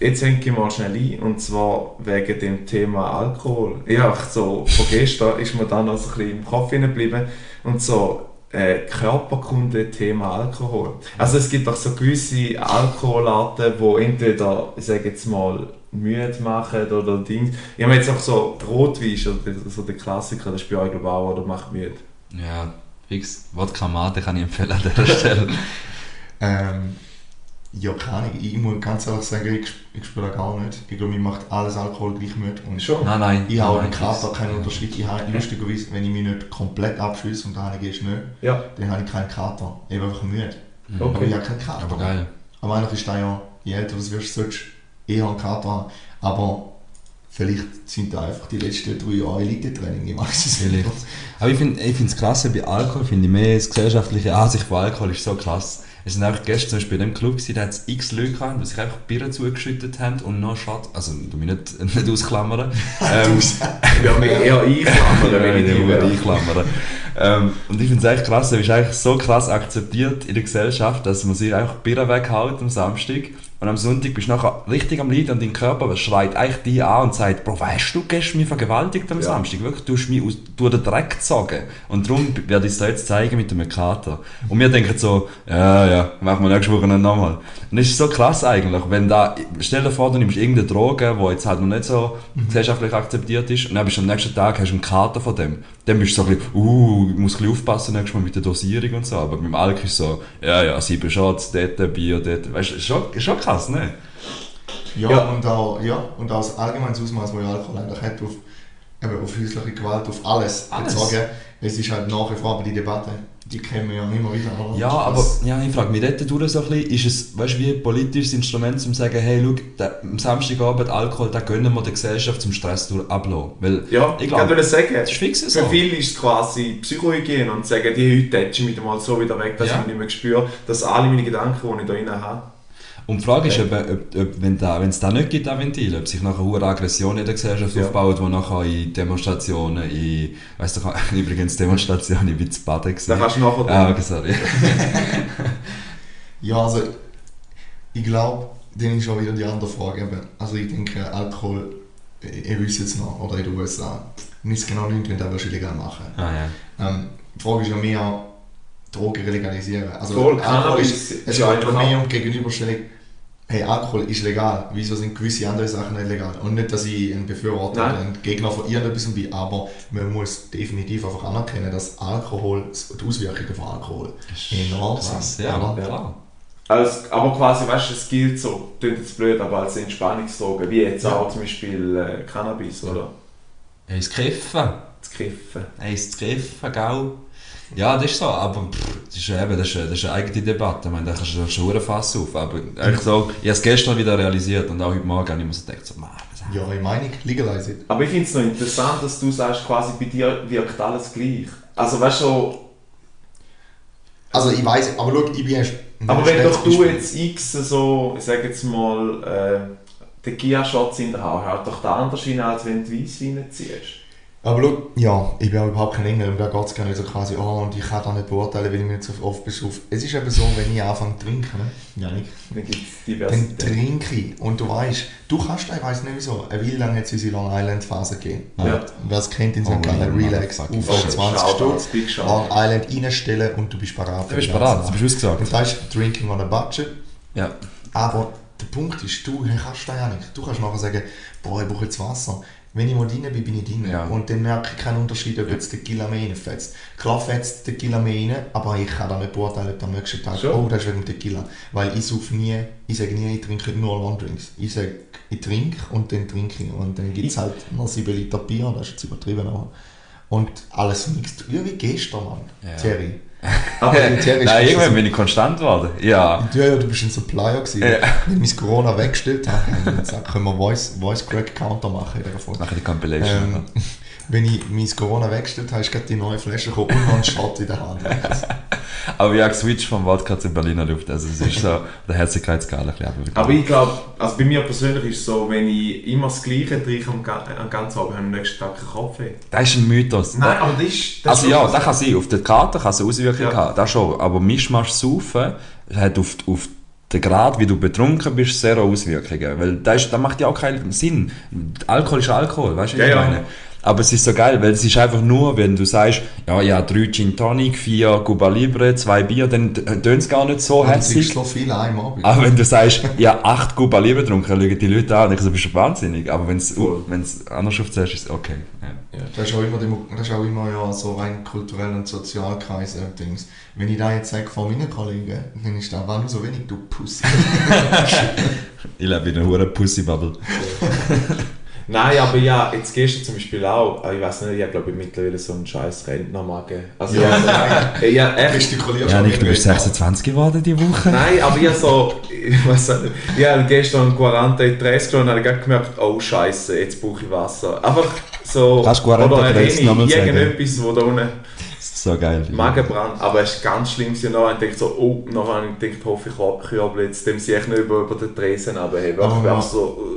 Jetzt hänge ich mal schnell ein, und zwar wegen dem Thema Alkohol. Ja, so, von gestern ist mir dann noch so ein bisschen im Kopf geblieben. Und so, äh, Körperkunde, Thema Alkohol. Also es gibt auch so gewisse Alkoholarten, die entweder, ich sage jetzt mal, müde machen oder Dings. Ich habe jetzt auch so Rotwein, ist so der, so der Klassiker, das ist bei euch glaube ich auch, oder macht müde. Ja, fix. Wodka Mate kann ich empfehlen an dieser Stelle. *laughs* *laughs* Ähm, ja, keine Ahnung. Ich muss ganz ehrlich sagen, ich, ich spüre das gar nicht. Ich glaube, mir macht alles Alkohol gleich müde. Und Schon? Nein, nein. ich habe einen Kater, keinen Unterschied. Ich habe lustigerweise, wenn ich mich nicht komplett abschließe und daheim gehst nicht, Ja, dann habe ich keinen Kater. Ich bin einfach müde. Mhm. Okay. Aber ich habe keinen Kater. Aber geil. Aber eigentlich ist das ja, je älter du wirst, solltest du eher einen Kater haben. Aber vielleicht sind da einfach die letzten drei Jahre Elite-Training, ich weiß es nicht. Aber ich finde es krass, bei Alkohol finde ich mehr das gesellschaftliche Ansicht von Alkohol ist so krass. Es sind einfach gestern zum Beispiel in dem Club gewesen, da hat es x Leute gehabt, die sich einfach Bier zugeschüttet haben und noch Shot, also du mich nicht, *laughs* nicht ausklammern. *laughs* ähm, würde mich eher einklammern, *laughs* wenn ich Ja, ja, einklammern. ähm, und ich finde es echt krass, es ist eigentlich so krass akzeptiert in der Gesellschaft, dass man sich einfach Bier weghaut am Samstag Und am Sonntag bist du nachher richtig am Leiden und dein Körper schreit eigentlich dich an und sagt, Bro, weißt du, du gehst mich vergewaltigt am Ja. Samstag. Wirklich, du hast mich aus, durch den Dreck gezogen. Und darum werde ich es dir jetzt zeigen mit dem Kater. Und wir denken so, ja, ja, machen wir nächste Woche nochmal. Und das ist so krass eigentlich, wenn da, stell dir vor, du nimmst irgendeine Droge, die jetzt halt noch nicht so gesellschaftlich akzeptiert ist, und dann bist du am nächsten Tag, hast du einen Kater von dem. Dann bist du so ein bisschen, uh, ich muss ein bisschen aufpassen nächstes Mal mit der Dosierung und so. Aber mit dem Alk ist so, ja, ja, sieben Shots, dort, Bier, dort. Weißt du, schon, ist schon krass, ne? Ja, Ja. Und, auch, ja, und auch das allgemeine Ausmaß, das Alkohol eigentlich hat, auf, eben auf häusliche Gewalt, auf alles, Alles. bezogen. Es ist halt nach wie vor, aber die Debatte, die kennen wir ja immer wieder. Oder? Ja, aber Das- ja, ich frage mich dort durch so ein bisschen, ist es, weißt wie ein politisches Instrument, um zu sagen, hey, schau, der, am Samstagabend Alkohol, da gönnen wir der Gesellschaft zum Stress durch ablassen. Weil, Ja, ich ich glaube, kann dir sagen, das ist fix so. für viele ist es quasi Psychohygiene und sagen, die heute tätsche ich mich mal so wieder weg, dass Ja. ich nicht mehr spüre, dass alle meine Gedanken, die ich da drin habe, Und die Frage ist, ob, ob, ob wenn da, wenn es da nicht gibt, das Ventil, ob sich nachher eine Aggression in der Gesellschaft Ja. aufbaut, die nachher in Demonstrationen, in, weißt du, *laughs* übrigens Demonstrationen, ich bin zu Baden da gewesen. kannst du nachher... Ah, okay, sorry. *laughs* Ja, also ich glaube, dann ist schon wieder die andere Frage. Eben. Also ich denke, Alkohol, ich, ich weiß jetzt noch, oder in den USA, nicht genau nicht drin, da wirst du illegal machen. Ah, ja. Ähm, die Frage ist ja mehr, Drogen legalisieren. Also Voll, Alkohol ist, ist es ja geht einfach mehr auch- um Gegenüberstellung, hey, Alkohol ist legal, wieso sind gewisse andere Sachen nicht legal? Und nicht, dass ich ein Befürworter Nein. oder ein Gegner von irgendetwas bin, aber man muss definitiv einfach anerkennen, dass Alkohol, die Auswirkungen von Alkohol enorm sind. ja, oder? klar. Als, aber quasi, weißt du, es gilt so, klingt jetzt blöd, aber als Entspannungsdroge, wie jetzt Ja. auch zum Beispiel äh, Cannabis oder Er ist Kiffen. das Kiffen. Er ist Kiffen, gell? Ja, das ist so, aber pff, das ist eben, das ist, das ist eine eigene Debatte. Ich meine, da kannst du schon Fass auf. Aber eigentlich so, ich habe es gestern wieder realisiert und auch heute Morgen habe ich mir so gedacht, so, Mann, was Ja, ich Meinung, legalize it. Aber ich finde es noch interessant, dass du sagst, quasi bei dir wirkt alles gleich. Also weißt du, so, Also ich weiß, aber schau, ich bin erst... ein aber wenn doch du jetzt x so, ich sag jetzt mal, äh, Tequila-Shots in der Hand, hört doch der anders rein, als wenn du Weisswein ziehst. Aber schau, ja, ich bin auch überhaupt kein Engel und da geht es gar nicht so quasi, oh, und ich kann das nicht beurteilen, weil ich mich nicht so oft besaufe. Es ist eben so, wenn ich anfange zu trinken, ne? Janik, Dann dann trinke ich. Und du weißt, du kannst, ich weiß nicht wieso, eine Weile lang hat es unsere Long Island Phase gegeben. Ja. Wer es kennt in Oh, St. Gallen, yeah, Relax, shit. 20 Shoutouts, Stutz. Long Island reinstellen und du bist parat. Du bist bereit, du bist ausgesagt. Und das ist Drinking on a Budget. Ja. Aber der Punkt ist, du kannst das ja nicht. Du kannst nachher sagen, boah, ich brauche jetzt Wasser. Wenn ich mal drin bin, bin ich drin. Ja. Und dann merke ich keinen Unterschied, ob jetzt der Gila mehr reinfetzt. Klar fetzt der Gila mehr rein, aber ich kann da nicht beurteilen, ob am nächsten Tag, Schon. oh, das ist wegen dem Tequila. Weil ich sauf nie, ich sage nie, ich trinke nur Long-Drinks. Ich sage, ich trinke und dann trinke ich. Und dann gibt es halt noch 7 Liter Bier, das ist jetzt übertrieben. Aber. Und alles mixt. Ja, wie gestern, Mann. Ja. Thierry. Aber Thierry ist Nein, so- irgendwann bin ich konstant geworden. Ja. ja, ja, du bist ein Supplier gewesen. Ja. Wenn ich mein Corona weggestellt habe, wir gesagt, können wir Voice, Voice Crack Counter machen in dieser Folge. Mache die Compilation. Ähm, wenn ich mein Corona weggestellt habe, ist gerade die neue Flasche gekommen und noch ein Shot in der Hand. *laughs* Aber ich habe geswitcht vom Wodka zu Berliner Luft. Also es ist so *laughs* der Herzlichkeitsskala ein bisschen. Aber ich glaube, also bei mir persönlich ist es so, wenn ich immer das Gleiche trinke am, am ganzen Abend, habe ich am nächsten Tag keinen Kopfweh. Das ist ein Mythos. Nein, aber das ist... Das Also ist ja, das kann sein. Auf der Karte kann es Auswirkungen Ja. haben, das schon. Aber Mischmasch saufen hat auf, auf den Grad, wie du betrunken bist, sehr Auswirkungen. Weil das, ist, das macht ja auch keinen Sinn. Alkohol ist Alkohol, weißt du, wie Ja, ich ja. Aber es ist so geil, weil es ist einfach nur, wenn du sagst, ja, ja, drei Gin Tonic, vier Cuba Libre, zwei Bier, dann tönt es gar nicht so hässlich. so viel im Abend. Aber wenn du sagst, *laughs* ja, acht Cuba Libre getrunken, dann schauen die Leute an und denken, so, bist du wahnsinnig. Aber wenn es anders aufzählst, ist es okay. Ja. Das ist auch immer, das ist auch immer ja, so rein kulturell und Sozialkreis und Dings. Wenn ich da jetzt sage von meinen Kollegen, dann ist da war nur so wenig, du Pussy. *laughs* Ich lebe in einer hohen Pussy-Bubble. *laughs* Nein, aber ja, jetzt gehst du zum Beispiel auch, ich weiß nicht, ich habe glaube ich mittlerweile so einen scheiß Rentnermagen. Also Ja. ja, so, ja, echt. Ja, Nick, du bist irgendwie. 26 geworden diese Woche. Nein, aber ich habe so, ich weiß nicht, ich habe gestern 40 Tres genommen und habe gemerkt, oh Scheiße, jetzt brauche ich Wasser. Einfach so, Kannst du 40 oder eine sagen? irgendetwas, wo da unten Das ist so geil. Magenbrand, aber es ist ganz schlimm gewesen. Nachher habe ich gedacht so, oh, nachher habe ich gedacht, hoffe ich kürbel jetzt, dem sie echt nicht über, über den Tresen runterheben. Oh, ja. so,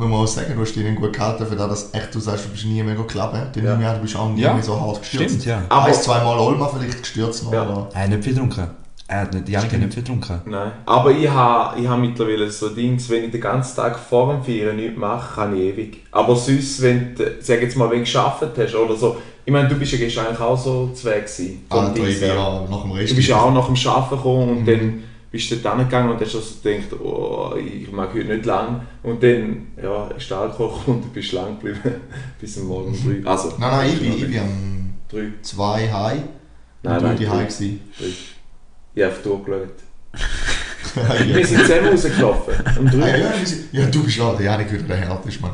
Man muss auch sagen, du hast dich gut gehalten, für das, dass echt, du sagst, du bist nie mega klappen. Dann Ja. du bist auch nie Ja, mehr so hart gestürzt. Stimmt, ja. Aber- Eins, zweimal Olma vielleicht gestürzt noch. Ja. Oder? Hey, nicht viel getrunken. Er hat nicht, Janik hat nicht viel getrunken. Nein. Aber ich habe ich ha mittlerweile so Dings, wenn ich den ganzen Tag vor dem Feiern nichts mache, kann ich ewig. Aber sonst, wenn du, sag jetzt mal, wenn du gearbeitet hast oder so, ich meine, du bist ja gestern eigentlich auch so zu Weg gewesen. Ah, ich bin her. ja nach dem Rest. Du bist ja auch nach dem Arbeiten gekommen und Mhm. dann bist du dort hingegangen und hast also gedacht, oh, ich mag heute nicht lang. Und dann ja, ist der Alkohol gekommen und du bist lang geblieben *laughs* bis am Morgen um drei. Also, Nein, nein, ich bin, ich bin am drei. 2 high. Nein, und nein, gewesen. drei. Ich habe durchgeschaut. *laughs* ja. Wir sind zusammen rausgelaufen. Um Ah, drei. ja, ja, du bist auch der Janik wieder der härteste Mann.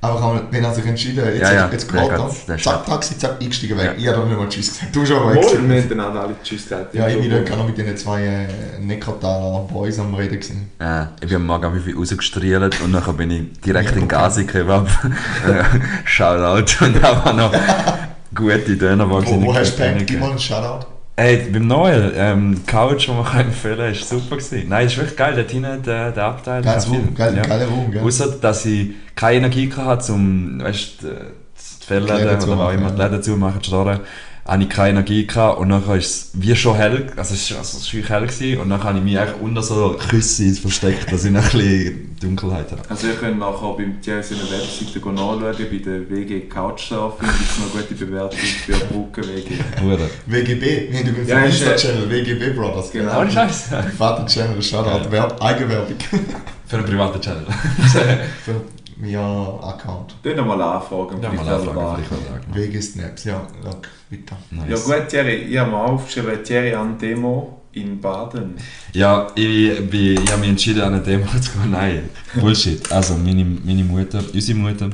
Aber kann man, wenn er sich entschieden hat, jetzt, Ja, ja, jetzt der geht er, zack. Taxi, zack, eingestiegen weg. Ja. Ich habe doch nicht mal Tschüss gesagt. Du aber weg. Wohl, wir haben dann alle Tschüss gesagt. Ja, ich bin dort noch mit den zwei äh, Neckartaler Boys am Reden gewesen. Äh, ich bin am Morgen wie viel rausgestrielt und dann bin ich direkt in Gazi Kebab. Äh, Shoutout. Und da war noch gute Dönerbox. Wo, wo hast du? Gib mal einen Shoutout. Ey, beim Noel, ähm, Couch, den man empfehlen kann, ist super gewesen. Nein, ist wirklich geil, dort hinten der, der Abteil. Geiles viel- Raum, geil, ja. geiler Raum, gell? Außer, dass ich keine Energie hatte, um, weißt du, die Die Fälle oder auch immer die. Läden zumachen, die Store, habe ich keine Energie gehabt und dann ist es wie schon hell, also es war also es ist wirklich hell gewesen, und dann habe ich mich eigentlich unter so Küsse versteckt, dass ich noch ein bisschen Dunkelheit habe. Also ihr könnt nachher beim Thierry seiner Webseite go nachschauen, bei der WG Couchsurfing gibt es noch gute Bewertung für Brückenwege. Hure. WGB, wir haben übrigens Ja, einen ist, Insta-Channel, WGB Brothers. Genau. Ohne Scheiß. Vater-Channel, Shoutout, Werb Eigenwerbung. Für einen privaten Channel. *laughs* Ja, Account. Dann nochmal anfragen. Ja, mal anfragen, vielleicht mal sagen. WG-Snaps, ja, look, weiter. Ja Nice. gut, Thierry, ich habe mir aufgeschrieben, Thierry an Demo in Baden. Ja, ich, bin, ich habe mich entschieden, an eine Demo *laughs* zu gehen. Nein, Bullshit. Also, meine, meine Mutter, unsere Mutter,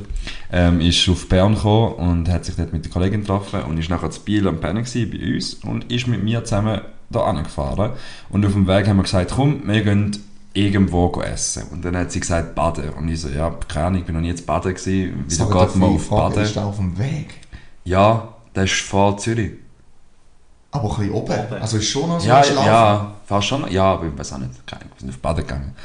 ähm, ist auf Bern gekommen und hat sich dort mit der Kollegin getroffen und ist nachher zu Biel am Pennen gewesen, bei uns und ist mit mir zusammen da angefahren. Und auf dem Weg haben wir gesagt, komm, wir gehen irgendwo go essen. Und dann hat sie gesagt, baden. Und ich so, ja, keine Ahnung, ich bin noch nie zu baden gewesen. Wieso Sorry, geht man auf fragen, Baden? Ist auf dem Weg? Ja, das ist vor Zürich. Aber ein bisschen oben. Also ist schon noch so Ja, ein ja, fast schon. Ja, aber ich weiß auch nicht. Keine Ahnung, wir sind auf Baden gegangen.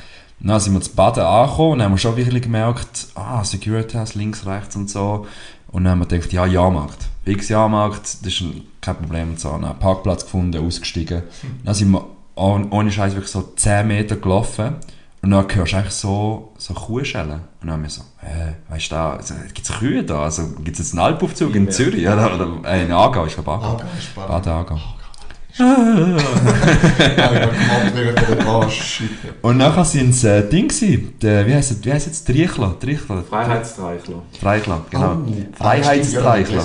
Dann sind wir zu Baden angekommen und dann haben wir schon wirklich gemerkt, ah, Securitas links, rechts und so. Und dann haben wir gedacht, ja, Jahrmarkt. Fix Jahrmarkt, das ist ein- kein Problem und so. Dann haben wir einen Parkplatz gefunden, ausgestiegen. Dann sind wir ohne Scheiß wirklich so 10 Meter gelaufen. Und dann hörst du eigentlich so, so Kuhschellen. Und dann haben wir so, äh, weißt du, da, also, gibt es Kühe da? Also, gibt es jetzt einen Alpaufzug in. Zürich? Oder, oder äh, in Aargau, ich glaube Aargau. Ah, geil, spannend. Baden, Aargau. Oh, shit. Und nachher sind es äh, Ding gewesen, der, wie heisst es, wie heisst es, Trichler, Trichler, Freiheitstreichler. Freichler, genau, Oh, Freiheitstreichler.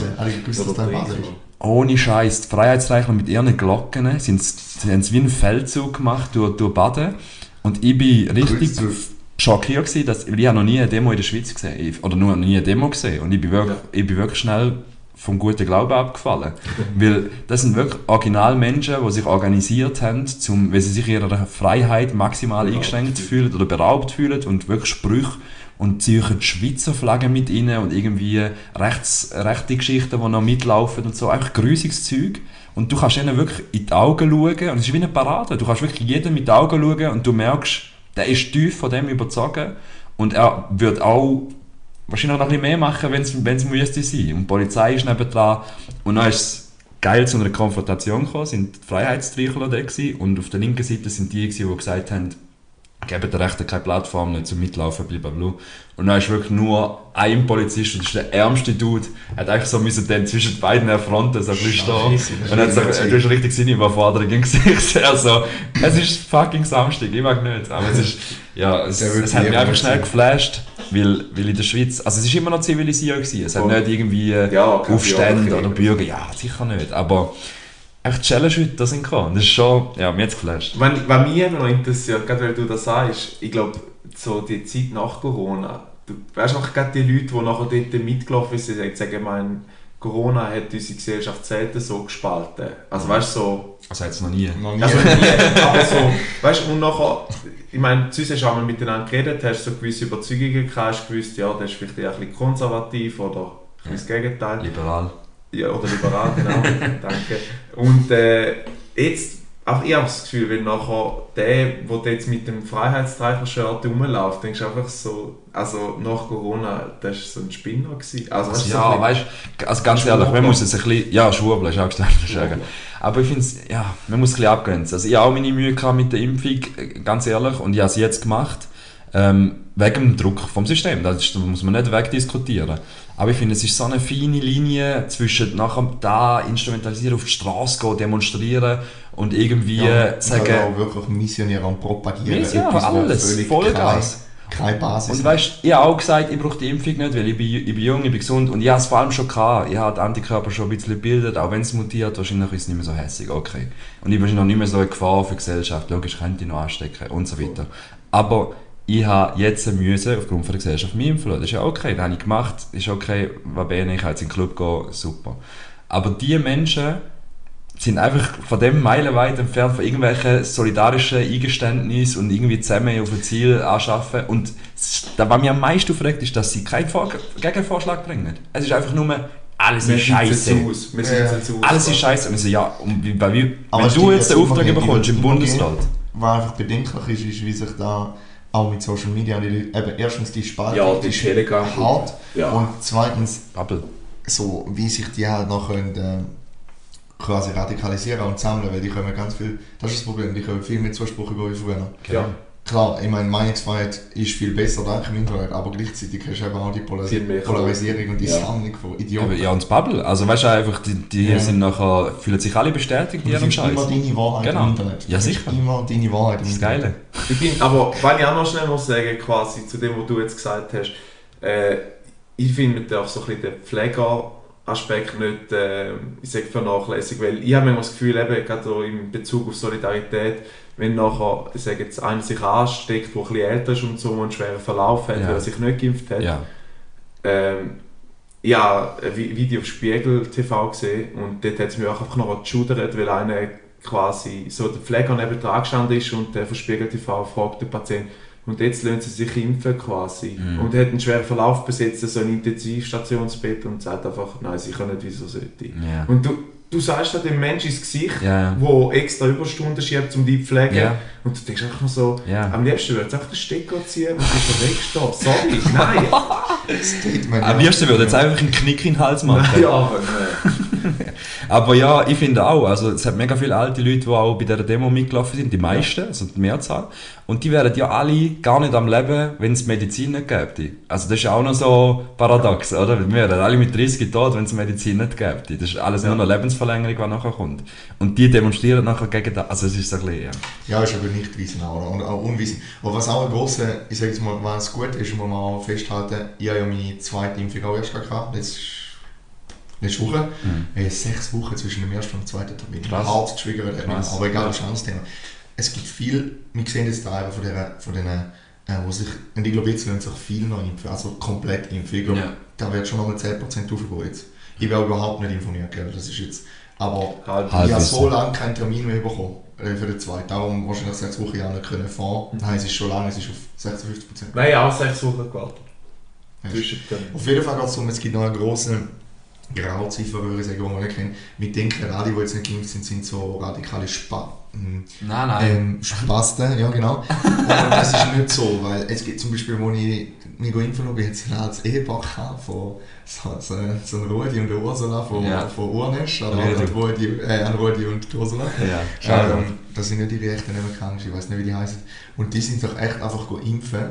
Ohne Scheiß, die Freiheitstreichler mit ihren Glocken haben wie einen Feldzug gemacht durch, durch Baden. Und ich bin richtig schockiert gewesen, dass, ich habe noch nie eine Demo in der Schweiz gesehen, oder nur noch nie eine Demo gesehen. Und ich bin wirklich, ich bin wirklich schnell vom guten Glauben abgefallen. *laughs* weil das sind wirklich Originalmenschen, die sich organisiert haben, zum, weil sie sich ihrer Freiheit maximal eingeschränkt fühlen oder beraubt fühlen und wirklich Sprüche und ziehen die Schweizer Flagge mit rein und irgendwie rechts, rechte Geschichten, die noch mitlaufen und so. Einfach grusiges Zeug. Und du kannst ihnen wirklich in die Augen schauen und es ist wie eine Parade. Du kannst wirklich jedem mit den Augen schauen und du merkst, der ist tief von dem überzogen und er wird auch wahrscheinlich noch ein bisschen mehr machen, wenn es wenn es müsste sein. Und die Polizei ist nebendran und dann ist es geil zu einer Konfrontation gekommen, sind die Freiheitstreichler da gewesen, und auf der linken Seite sind die gewesen, die gesagt haben, geben der Rechten keine Plattform, nicht zum Mitlaufen, blablabla. Und dann ist wirklich nur ein Polizist, und das ist der ärmste Dude, hat eigentlich so müssen dann zwischen beiden Fronten so ein bisschen stehen. Und hat so, ist du hast richtig seine Überforderung im *laughs* Gesicht. Also, es ist fucking Samstag, ich mag nicht, aber es ist, ja, *laughs* es, es hat mich einfach schnell geflasht, weil, weil in der Schweiz, also es ist immer noch zivilisiert gewesen, es hat nicht irgendwie Ja, Aufstände oder Bürger, ja, sicher nicht, aber echt Challenge-Hüter sind gekommen, das ist schon, ja, mir hat's geflasht. Wenn, was mich noch interessiert, gerade weil du das sagst, ich glaube, so die Zeit nach Corona, du weißt noch gerade die Leute, die nachher dort mitgelaufen sind, ich sage mal, Corona hat unsere Gesellschaft selten so gespalten. Also weißt du, so, Also jetzt noch nie. Noch nie. also *laughs* nie, aber so, weißt du, und nachher, ich meine, zu uns hast du auch mal miteinander geredet, hast so gewisse Überzeugungen gehabt, hast gewusst, ja, der ist vielleicht eher ein bisschen konservativ oder ein bisschen das Gegenteil. Liberal. Ja, oder liberal, genau. *laughs* Danke. Und äh, jetzt auch ich habe das Gefühl, wenn nachher der, der jetzt mit dem Freiheitstreiber-Shirt rumläuft, denkst du einfach so, also nach Corona, das war so ein Spinner. Gewesen. Also, weißt du, so ja, weißt du, also ganz ehrlich, man muss es ein bisschen, ja, Schwurbel ist auch *laughs* sagen. Aber ich finde es, ja, man muss es ein bisschen abgrenzen. Also ich habe auch meine Mühe gehabt mit der Impfung, ganz ehrlich, und ich habe es jetzt gemacht, ähm, wegen dem Druck vom System, das, ist, das muss man nicht wegdiskutieren. Aber ich finde, es ist so eine feine Linie zwischen nachher da instrumentalisieren, auf die Straße gehen, demonstrieren und irgendwie Ja, sagen, und auch wirklich missionieren und propagieren. Ja, Etwas, alles, Vollgas. Keine, keine Basis Und weißt, ich habe auch gesagt, ich brauche die Impfung nicht, weil ich bin, ich bin jung, ich bin gesund und ich habe es vor allem schon gehabt. Ich habe die Antikörper schon ein bisschen gebildet, auch wenn es mutiert, wahrscheinlich ist es nicht mehr so hässlich, okay. Und ich bin noch nicht mehr so eine Gefahr für die Gesellschaft, logisch könnte ich noch anstecken und so weiter. Aber ich habe jetzt müssen, aufgrund von der Gesellschaft mich lassen. Das ist ja okay, das habe ich gemacht, ist okay, was bene, ich kann jetzt in den Club gehen, super. Aber die Menschen sind einfach von dem meilenweit entfernt von irgendwelchen solidarischen Eingeständnissen und irgendwie zusammen auf ein Ziel anschaffen. Und s- da, was mich am meisten aufregt, ist, dass sie keinen Vor Gegenvorschlag bringen. Es ist einfach nur, alles wir ist sind jetzt scheiße. aus. Wir sind Ja. jetzt aus. Alles ist scheiße. Und ich so, ja, und wie, wie, Aber wenn du jetzt den Auftrag bekommst im Bundesrat, Was einfach bedenklich ist, ist, wie sich da auch mit Social Media, die, eben erstens die Spaltung Ja, die ist Telegram. hart Ja. und zweitens Bubble. so, wie sich die halt noch können, äh, quasi radikalisieren und sammeln, weil die können ganz viel, das ist das Problem, die können viel mehr Zuspruch über wie früher. Ja. Klar, ich meine, Meinungsfreiheit ist viel besser dank dem Internet, aber gleichzeitig hast du eben auch die Polar Polarisierung und die Ja. Sammlung von Idioten. ja, und das Bubble. Also weißt du einfach, die, die Ja. sind nachher, fühlen sich alle bestätigt in Und ihrem Scheiß. immer deine Wahrheit Genau. im Internet. Ja, sicher. Immer deine Wahrheit im Das ist. Geile. Ich bin, aber wenn ich auch noch schnell muss sagen, quasi zu dem, was du jetzt gesagt hast, äh, ich finde man darf so ein bisschen den Pflegeraspekt nicht, äh, ich sage vernachlässigen, weil ich habe manchmal das Gefühl, eben, gerade so in Bezug auf Solidarität, wenn nachher, ich sage jetzt, einer sich ansteckt, der ein bisschen älter ist und so und einen schweren Verlauf hat, Ja. weil er sich nicht geimpft hat, Ja. ähm, ja, ein Vi- Video auf Spiegel TV gesehen und dort hat es mich auch einfach noch geschudert, weil einer quasi so der Pfleger neben dran gestanden ist und der von Spiegel TV fragt den Patienten, und jetzt lassen sie sich impfen quasi. Mhm. Und er hat einen schweren Verlauf besetzt, so ein Intensivstationsbett und sagt einfach, nein, sicher nicht, wieso sollte. Ja. Und du, du sagst da dem Menschen ins Gesicht, Ja, ja. wo extra Überstunden schiebt, um die zu pflegen. Ja. Und du denkst einfach nur so, Ja. am liebsten würde ich einfach den Stecker ziehen und dich verwegst da. Sorry, nein. *laughs* Statement, Am liebsten würde jetzt einfach einen Knick in den Hals machen. *laughs* ja, aber nein. *laughs* Aber ja, ich finde auch, also es hat mega viele alte Leute, die auch bei dieser Demo mitgelaufen sind, die meisten, also die Mehrzahl. Und die wären ja alle gar nicht am Leben, wenn es Medizin nicht gäbe. Also das ist auch noch so paradox, oder? Wir wären alle mit 30 tot, wenn es Medizin nicht gäbe. Das ist alles nur noch Lebensverlängerung, was nachher kommt. Und die demonstrieren nachher gegen das. Also es ist so ein bisschen, ja. Ja, ist aber nicht Wissen auch, und auch Unwissen. Aber was auch ein grosser, ich sage jetzt mal, was gut ist, muss man auch festhalten, ich habe ja meine zweite Impfung auch erst gehabt, letzte, letzte Woche. Mhm. Mhm. Sechs Wochen zwischen dem ersten und dem zweiten Termin. Krass. Hart Krass. aber egal, das ist ein anderes Thema. Es gibt viel, wir sehen jetzt da von denen, von denen äh, wo sich, und ich glaube, jetzt lassen sich viel noch impfen, also komplett impfen. Ich glaube, Ja. da wird schon nochmal 10% aufgehen jetzt. Ich auch überhaupt nicht informiert, gell? das ist jetzt, aber Halb. ich habe so lange keinen Termin mehr bekommen äh, für den zweiten. Darum wahrscheinlich sechs Wochen ja nicht können fahren. Nein, es ist schon lange, es ist auf 56 Prozent. Nein, auch sechs Wochen gewartet. Ja. Den Auf jeden Fall geht es darum, es gibt noch eine grosse Grauziffer, würde ich sagen, die nicht kennen. Wir denken, alle, die jetzt nicht geimpft sind, sind so radikale Spa hm, Nein, ähm, Spasten, ja genau. *laughs* Aber das ist nicht so, weil es gibt zum Beispiel, wo ich mich impfen habe, jetzt als Ehepaar von so, so, so ein Rudi und Ursula von, Ja. von Urnesch, oder Rudi. ein äh, ein Rudi und Ursula. Ja. Ähm, das sind nicht die echten Amerikaner, ich weiß nicht, wie die heißen. Und die sind doch echt einfach impfen,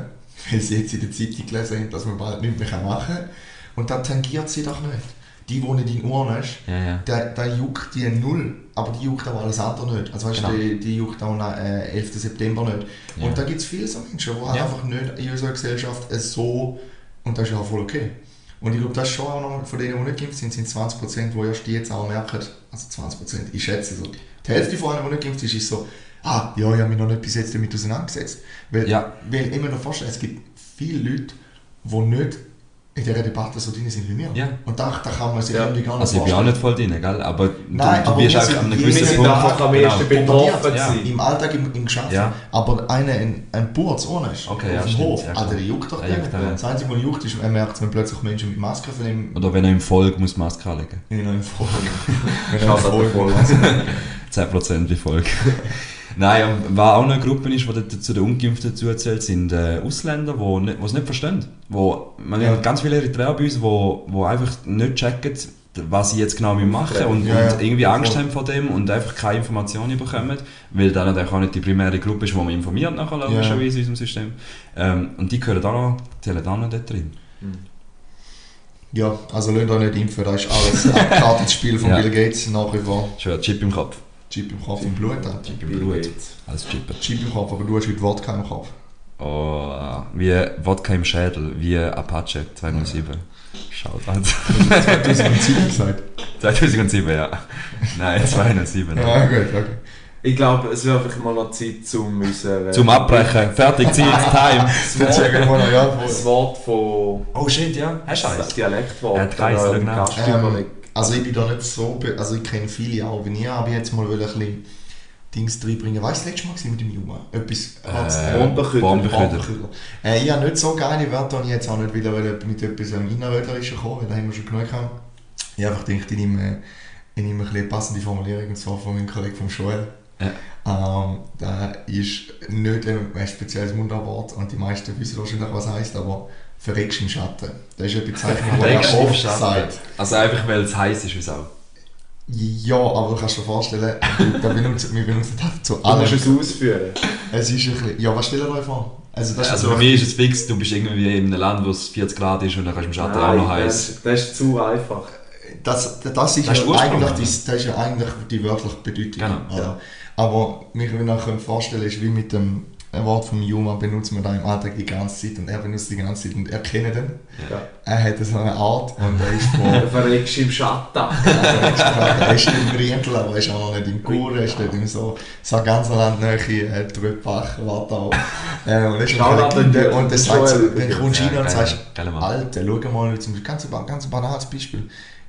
weil sie jetzt in der Zeitung gelesen haben, dass man bald nichts mehr machen kann. Und das tangiert sie doch nicht. Die wohnen in Urnesch, Ja, ja. da, da juckt die null, aber die juckt auch alles andere nicht. Also weißt du, Genau. die, die juckt auch am äh, 11. September nicht. Ja. Und da gibt es viele so Menschen, die halt einfach nicht in unserer Gesellschaft äh, so, und das ist ja auch voll okay. Und ich glaube, das ist schon auch noch, von denen, die nicht geimpft sind, sind 20 Prozent, die erst jetzt auch merken, also 20 Prozent, ich schätze so, die Hälfte von denen, die nicht geimpft ist, ist so, ah, ja, ich habe mich noch nicht bis jetzt damit auseinandergesetzt. Weil, Ja. weil immer noch vorstellen, es gibt viele Leute, die nicht in dieser Debatte so drin sind wie wir. Ja. Und da, da kann man sich Ja. irgendwie gar nicht Also ich bin auch nicht voll drin, gell? Aber Nein, du, du aber bist einfach sind- an einem gewissen Punkt. einfach am Genau. betroffen ja. im Alltag im, im Geschäft. Ja. Aber einer, ein, ein Burz ohne ist, Okay, auf ja, dem Hof, ja, also der juckt doch auch, ja. Das Einzige, was juckt, ist, er merkt, wenn plötzlich Menschen mit Maske ihm Oder wenn er im Volk muss Maske anlegen. in einem Folge. Schaut an der Folge. 10% wie Volk. *laughs* Nein, und was auch noch eine Gruppe ist, die zu den Ungeimpften dazuzählt, sind äh, Ausländer, die es nicht verstehen. Wo, man Ja. hat ganz viele Eritreer bei uns, die wo, wo einfach nicht checken, was sie jetzt genau machen Ja. und, Ja, und irgendwie Angst haben vor dem und einfach keine Informationen bekommen, weil dann natürlich auch nicht die primäre Gruppe ist, die man informiert nachher logischerweise in unserem System. Ähm, und die gehören auch noch, zählen auch noch dort drin. Ja, also lasst euch nicht impfen, das ist alles ein abgekartetes Spiel von. Bill Gates, nach wie vor Schön, Chip im Kopf. Chip im Kopf, im Blut. ja. Chip im Blut. Alles chippen. Chip im Kopf, aber du hast heute Wodka im Kopf. Oh, wie Wodka im Schädel, wie Apache 207. Schaut an. *laughs* 2007 gesagt. 2007, ja. Nein, *laughs* 207. Ja, gut, okay. Ich glaube, es wird einfach mal noch Zeit, zum unsere... Zum Abbrechen. Fertig, Zeit, *laughs* Time. Noch, ja, Das Wort von... Oh shit, ja. Hast du Das eins? Dialektwort. Er hat keins, Also ich bin da nicht so, also ich kenne viele auch wie ihr, aber ich jetzt mal will ein bisschen Dings reinbringen. Weißt du, letztes Mal gewesen mit dem Juma? Etwas Äh, Bombenköder. Bombenköder. Bombenköder. Äh, ich habe nicht so geile Wörter und ich jetzt auch nicht wieder wollen mit etwas am Innerröderischen kommen, weil da haben wir schon genug gehabt. Ich habe einfach gedacht, ich nehme, ich nehme ein bisschen passende Formulierung, und zwar von meinem Kollegen vom Joel. Ja. Ähm, da ist nicht ein, ein spezielles Mundartwort und die meisten wissen wahrscheinlich, was es heisst, aber verreckst im Schatten. Das ist eine Bezeichnung, die *laughs* er oft Schatten. sagt. Also einfach, weil es heiß ist wie Sau. Ja, aber du kannst dir vorstellen, *laughs* da benutzen, wir benutzen das zu Du allem. musst es ausführen. Es ist ein bisschen, ja, was stellt ihr euch vor? Also, das Also ist für mich ist es fix, du bist irgendwie in einem Land, wo es 40 Grad ist und dann kannst du im Schatten auch noch heiß. das, das ist zu einfach. das, das ist Das ist ja eigentlich, die, das ist ja eigentlich die wörtliche Bedeutung. Genau. Oder? Aber mich will nachher vorstellen, ist wie mit dem Wort vom Juma benutzen wir da im Alltag die ganze Zeit und er benutzt die ganze Zeit und er kennt ihn. Ja. Er hat so eine Art und er ist Du von verreckst im Schatten. er ist nicht im Rientel, aber er ist auch noch nicht im Kur, er ist nicht im so, so ganz Landnähe, äh, Tröpbach, Wartau. Äh, und er ist ein wenn- und das sagt Joel, wenn du kommst rein und sagst. Alter, schau mal, zum Beispiel, ganz, ein- ganz ein banales Beispiel.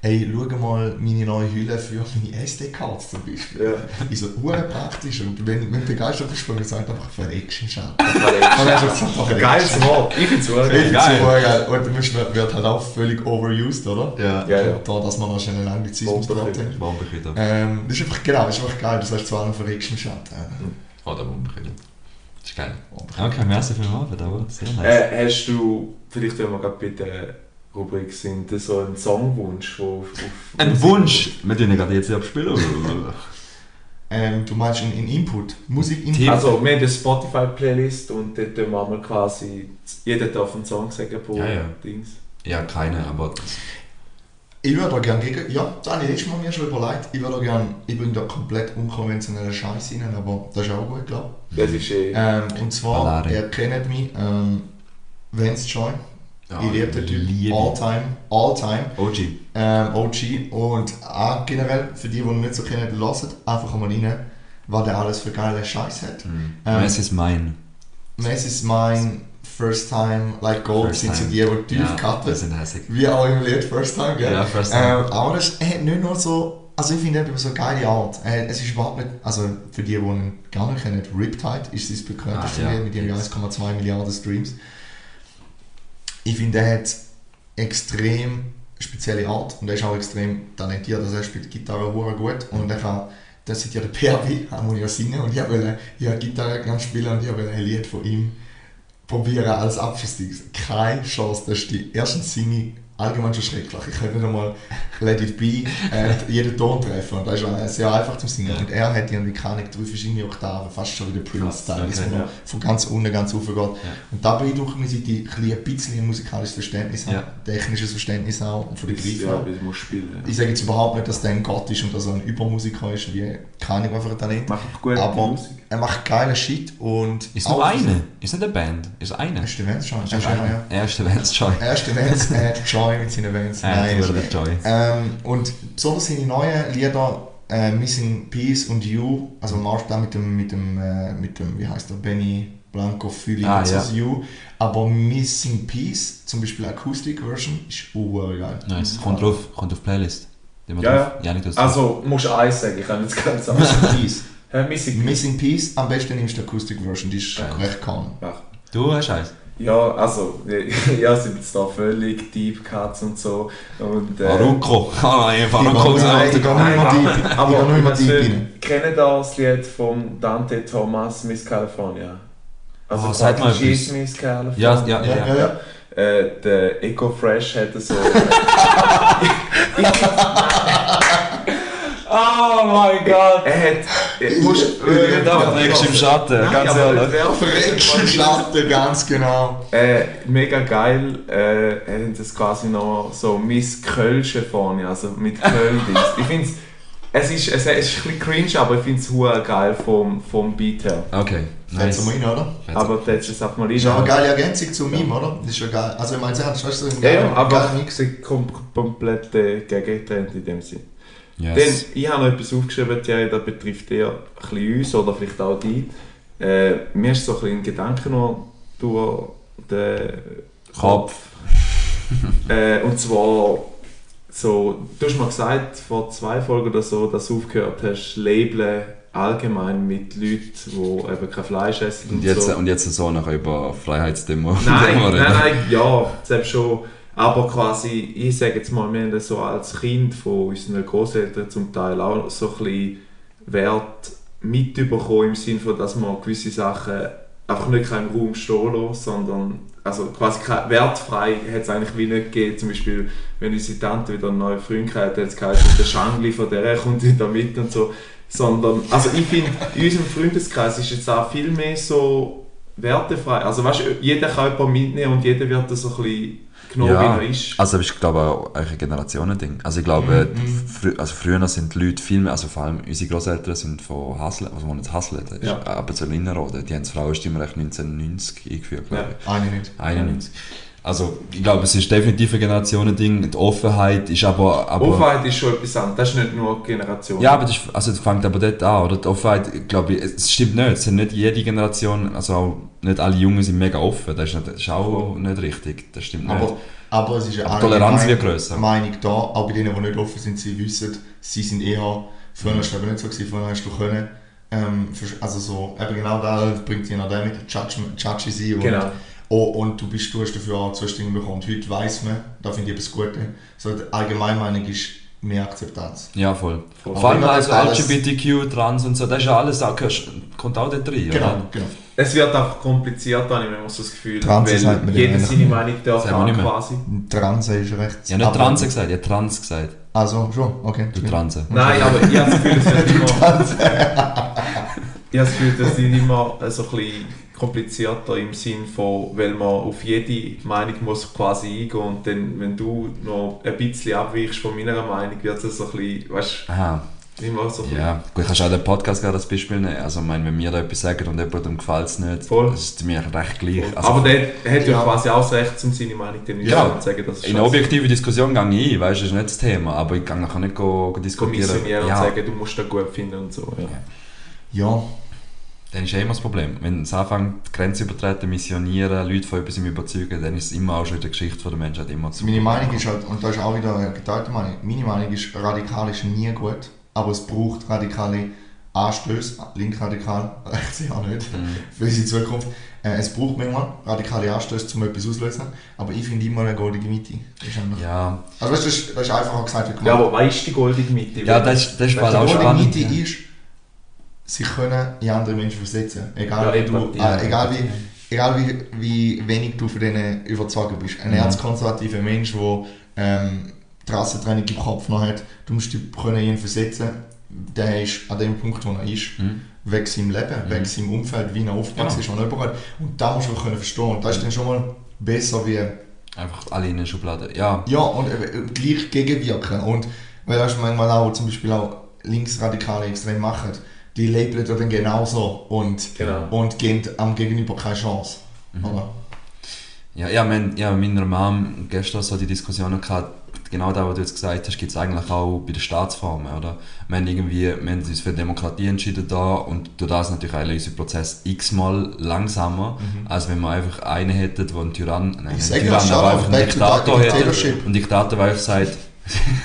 Hey, schau mal meine neue Hülle für meine SD-Cards zum Beispiel. Ja. Ist so praktisch und wenn, wenn du begeistert bist, dann sagt einfach verreckst im Schatten. Verreckst. Und er sagt so, verreckst. Geiles Wort. Ich finde es Ich gut. find's Geil. geil. Und dann wird halt auch völlig overused, oder? Ja. Ja, ja. Da, dass man noch schnell einen Anglizismus drauf Bombenköder. hat. Ähm, das ist einfach, genau, das ist einfach geil. Das heißt zu allem verreckst im Schatten. Oder Bombenköder. Das ist geil. Okay, merci für den Abend, aber sehr nice. Äh, hast du, vielleicht wenn wir gerade der Rubrik sind, so einen Songwunsch, wo auf, auf Ein Wunsch! Wir tun gerade jetzt abspielen. Ähm, du meinst in, in Input, Musik Tipp. Also, wir haben eine Spotify-Playlist und dort tun wir einmal quasi, jeder darf einen Song sagen pro Ja, ja. Dings. ja, keine, aber Ich würde da gerne gegen. Ja, das habe ich letztes Mal mir schon überlegt. Ich würde da gerne. Ich bringe da komplett unkonventionellen Scheiß rein, aber das ist auch gut, glaube Das ist eh... ich. Ähm, und zwar, Ballade. ihr kennt mich, ähm, Vance Joy. Ja, ich liebe den Typ. liebe. All time. All time. OG. Ähm, OG. Und auch generell, für die, die ihn nicht so kennen, lasst einfach mal rein, was der alles für geile Scheiß hat. Mhm. Ähm, es ist mein. Messi ist mein First Time, Like Gold, First sind so die, die tief Ja, cutten. wir sind hässig. Wie auch im Lied First Time, gell? Ja, First Time. Ähm, aber das er hat nicht nur so, also ich finde, hat so eine geile Art. Es ist überhaupt nicht, also für die, die ihn gar nicht kennen, Riptide ist sein bekannteste Ah, ja. Lied mit ihren 1,2 Milliarden Streams. Ich finde, er hat extrem spezielle Art und er ist auch extrem talentiert, also er spielt Gitarre hure gut und er kann, das sind ja der PRW, er muss ja singen und ich wollte wollte Gitarre gerne spielen und ich wollte ein Lied von ihm probieren als Abschlussding. Keine Chance, das ist die ersten singe ich allgemein schon schrecklich. Ich könnte nicht einmal Let It Be äh, jeden Ton treffen und das ist äh, sehr einfach zu singen. Und er hat irgendwie keine drei verschiedene Oktaven, fast schon wie der Prince-Style, okay, dass man ja. von ganz unten ganz rauf geht. Und da beeindruckt mich, ich ein bisschen- musikalisches Verständnis habe, Ja. technisches Verständnis auch und von der Ja, Greife. wie du musst spielen. Ich sage jetzt überhaupt nicht, dass der ein Gott ist und dass er ein Übermusiker ist, wie keine einfach ein Talent. Mach einfach gute Aber Musik. er macht geile Shit und... Ist nur eine. Ist nicht eine Band. Ist eine. Er ist der Vance schon. Ist Er ist einer, ja. eine. Erste Vance Joy. Erste Vance, äh, Joy mit seinen Vans. Ja, Nein, das ist- wäre der Joy. ähm, und besonders seine neuen Lieder äh, Missing Peace und You, also Marsch da mit dem, mit dem, äh, mit dem, wie heißt der, Benny Blanco Feeling Ah, ja. You, aber Missing Peace, zum Beispiel Acoustic Version, ist urgeil. Nice. Kommt drauf, kommt auf Playlist. Ja, drauf- ja, nicht das. Also, du musst eins sagen, ich kann jetzt ganz sagen. Missing Peace. Missing Missing Peace, am besten nimmst du die Acoustic Version, die ist Ja. recht calm. Du hast eins. Ja, also, *laughs* ja, sind jetzt da völlig Deep Cuts und so. Und, äh, Faruko. *laughs* Ah, nein, gehe nein, nicht mehr aber- mehr was deep rein. Kennen das Lied von Dante Thomas, Miss California? Also Oh, sag mal. Miss California. Ja, ja, ja. Ja, ja. Äh, der Eco Fresh hat so. *laughs* Oh mein Gott. er hat. Er muss. Du trägst im Schatten, Nein, ganz ehrlich. wer- Verreckst Schatten, ganz genau. Äh, mega geil. Äh, er hat das quasi noch so Miss Kölsche vorne, also mit Köln. ich finde es ist, es ist ein bisschen cringe, aber ich finde es geil vom, vom Beat her. Okay, Nice. nice. rein, oder? Aber das ist jetzt einfach mal Das ist ja eine rein. geile Ergänzung zu ihm, oder? Das ist ja geil. Also ich meine, weißt du, so ein Ja, ja, geiler- aber Mix. es ist kom komplett äh, gegengetrennt in dem Sinn. Yes. Dann, ich habe noch etwas aufgeschrieben, Thierry, das betrifft eher ein bisschen uns oder vielleicht auch die. Äh, mir ist so ein bisschen Gedanke noch durch den Kopf. *laughs* Äh, und zwar, so, du hast mal gesagt, vor zwei Folgen oder so, dass du aufgehört hast, Labeln allgemein mit Leuten, die eben kein Fleisch essen und, Und jetzt, so. und jetzt so nachher über Freiheitsdemo. Nein, *laughs* nein, nein, ja, selbst schon. Aber quasi, ich sage jetzt mal, wir haben so als Kind von unseren Großeltern zum Teil auch so ein bisschen Wert mitbekommen, im Sinne von, dass man gewisse Sachen einfach nicht im Raum stehen lassen, sondern also quasi wertfrei hat es eigentlich wie nicht gegeben. Zum Beispiel, wenn unsere Tante wieder einen neuen Freund hatte, hat es geheißen, der Schangli von der kommt wieder mit und so. Sondern, also ich finde, in unserem Freundeskreis ist jetzt auch viel mehr so wertefrei. Also weißt du, jeder kann jemanden mitnehmen und jeder wird das so ein bisschen genommen, Ja, wie er ist. also ich glaube auch ein Generationending. Also ich glaube, frü also früher sind die Leute viel mehr, also vor allem unsere Großeltern sind von Hassel, also wohnen in Hassel, das ist Ja. aber zu Innerrhoden, die haben das Frauenstimmrecht 1990 eingeführt, glaube ich. Eine nicht. 91. Also ich glaube, es ist definitiv ein Generationending. Die Offenheit ist aber... aber Offenheit ist schon etwas anderes, das ist nicht nur Generation. Ja, aber das, ist- also das fängt aber dort an, oder? Die Offenheit, glaube ich, es stimmt nicht. Es sind nicht jede Generation, also auch nicht alle Jungen sind mega offen. Das ist, nicht, das ist auch nicht richtig. Das stimmt nicht. Aber, aber es ist Aber die Toleranz allgemein wird grösser. Meinung da, auch bei denen, die nicht offen sind, sie wissen, sie sind eher, früher Mhm. war es aber nicht so, gewesen, früher hast du können, ähm, also so, eben genau da bringt der mit, Judge, Judge sein und, Genau. Oh, und du, bist, du hast dafür auch Zustimmung bekommen. Und heute weiss man, da finde ich etwas Gutes, so die Allgemeinmeinung ist mehr Akzeptanz. ja, voll. Voll. Vor allem also LGBTQ, Trans und so, das ist ja alles, auch, gehörst- kommt auch dort rein, Genau, oder? genau. Es wird einfach komplizierter, habe ich manchmal so das Gefühl, Trans weil man dem jeder seine Meinung darf haben quasi. Transe ist recht. Habe nicht Trans gesagt, habe Trans gesagt. Also schon, okay. Du Transe. Nein, aber ich habe das Gefühl, es wird immer... *laughs* ich habe das Gefühl, das sind immer so ein bisschen komplizierter im Sinn von, weil man auf jede Meinung muss quasi eingehen und dann, wenn du noch ein bisschen abweichst von meiner Meinung, wird es so ein bisschen, weißt Aha, immer so ein bisschen... ja. Gut, kannst du auch den Podcast gerade als Beispiel nehmen. Also, ich meine, wenn wir da etwas sagen und jemandem gefällt es nicht, Voll. das ist mir recht gleich. Also, aber der hat ja Ja. quasi auch das Recht, um seine Meinung dann nicht Ja. zu sagen, dass es in eine objektive Diskussion gehe ich ein, weißt du, das ist nicht das Thema, aber ich kann nachher nicht go, go diskutieren. kommissionieren und Ja, sagen, du musst das gut finden und so. Ja. Ja, dann ist eh immer das Problem. Wenn es anfängt, Grenzen übertreten, missionieren, Leute von etwas überzeugen, dann ist es immer auch schon in der Geschichte von der Menschheit immer zu. Meine Meinung ist halt, und da ist auch wieder eine geteilte Meinung, meine Meinung ist, radikal ist nie gut, aber es braucht radikale Anstöße, linkradikal, rechts *laughs* ja nicht, für unsere Zukunft. Äh, es braucht manchmal radikale Anstöße, um etwas auszulösen, aber ich finde immer eine goldige Mitte. Das Ja, Also weißt du, das, ist- das ist einfacher gesagt wie gemacht. ja, aber weißt du die goldige Mitte? ja das, ist- das ist Die bald die auch goldige spannend. Mitte ist, sie können in andere Menschen versetzen. Egal, Ja, wie, du, äh, egal, wie, egal wie, wie wenig du von denen überzeugt bist. Ein Mhm. erzkonservativer Mensch, der ähm, die Rassentrennung im Kopf noch hat, du musst dich können ihn versetzen. Der ist an dem Punkt, wo er ist, Mhm. weg seinem Leben, weg seinem Umfeld, wie er aufgewachsen ist, Genau. er jemand hat. Und da musst du können verstehen. Und das ist dann schon mal besser wie Einfach alle in eine Schublade. Ja, ja, und äh, gleich gegenwirken. Und weil das manchmal auch zum Beispiel auch Linksradikale extrem machen, die labeln ja dann genauso und, Genau. und geben am Gegenüber keine Chance. Oder? Ja, ja, haben ja, mit meiner Mom gestern so die Diskussion gehabt, genau das, was du jetzt gesagt hast, gibt es eigentlich auch bei den Staatsformen, oder? Wir haben irgendwie, wir haben uns für Demokratie entschieden da und durch das natürlich eigentlich unser Prozess x-mal langsamer, als wenn wir einfach einen hätten, der einen Tyrann, nein, Ich einen Tyrann, aber einfach einen Diktator hätte. Und Diktator, der einfach sagt,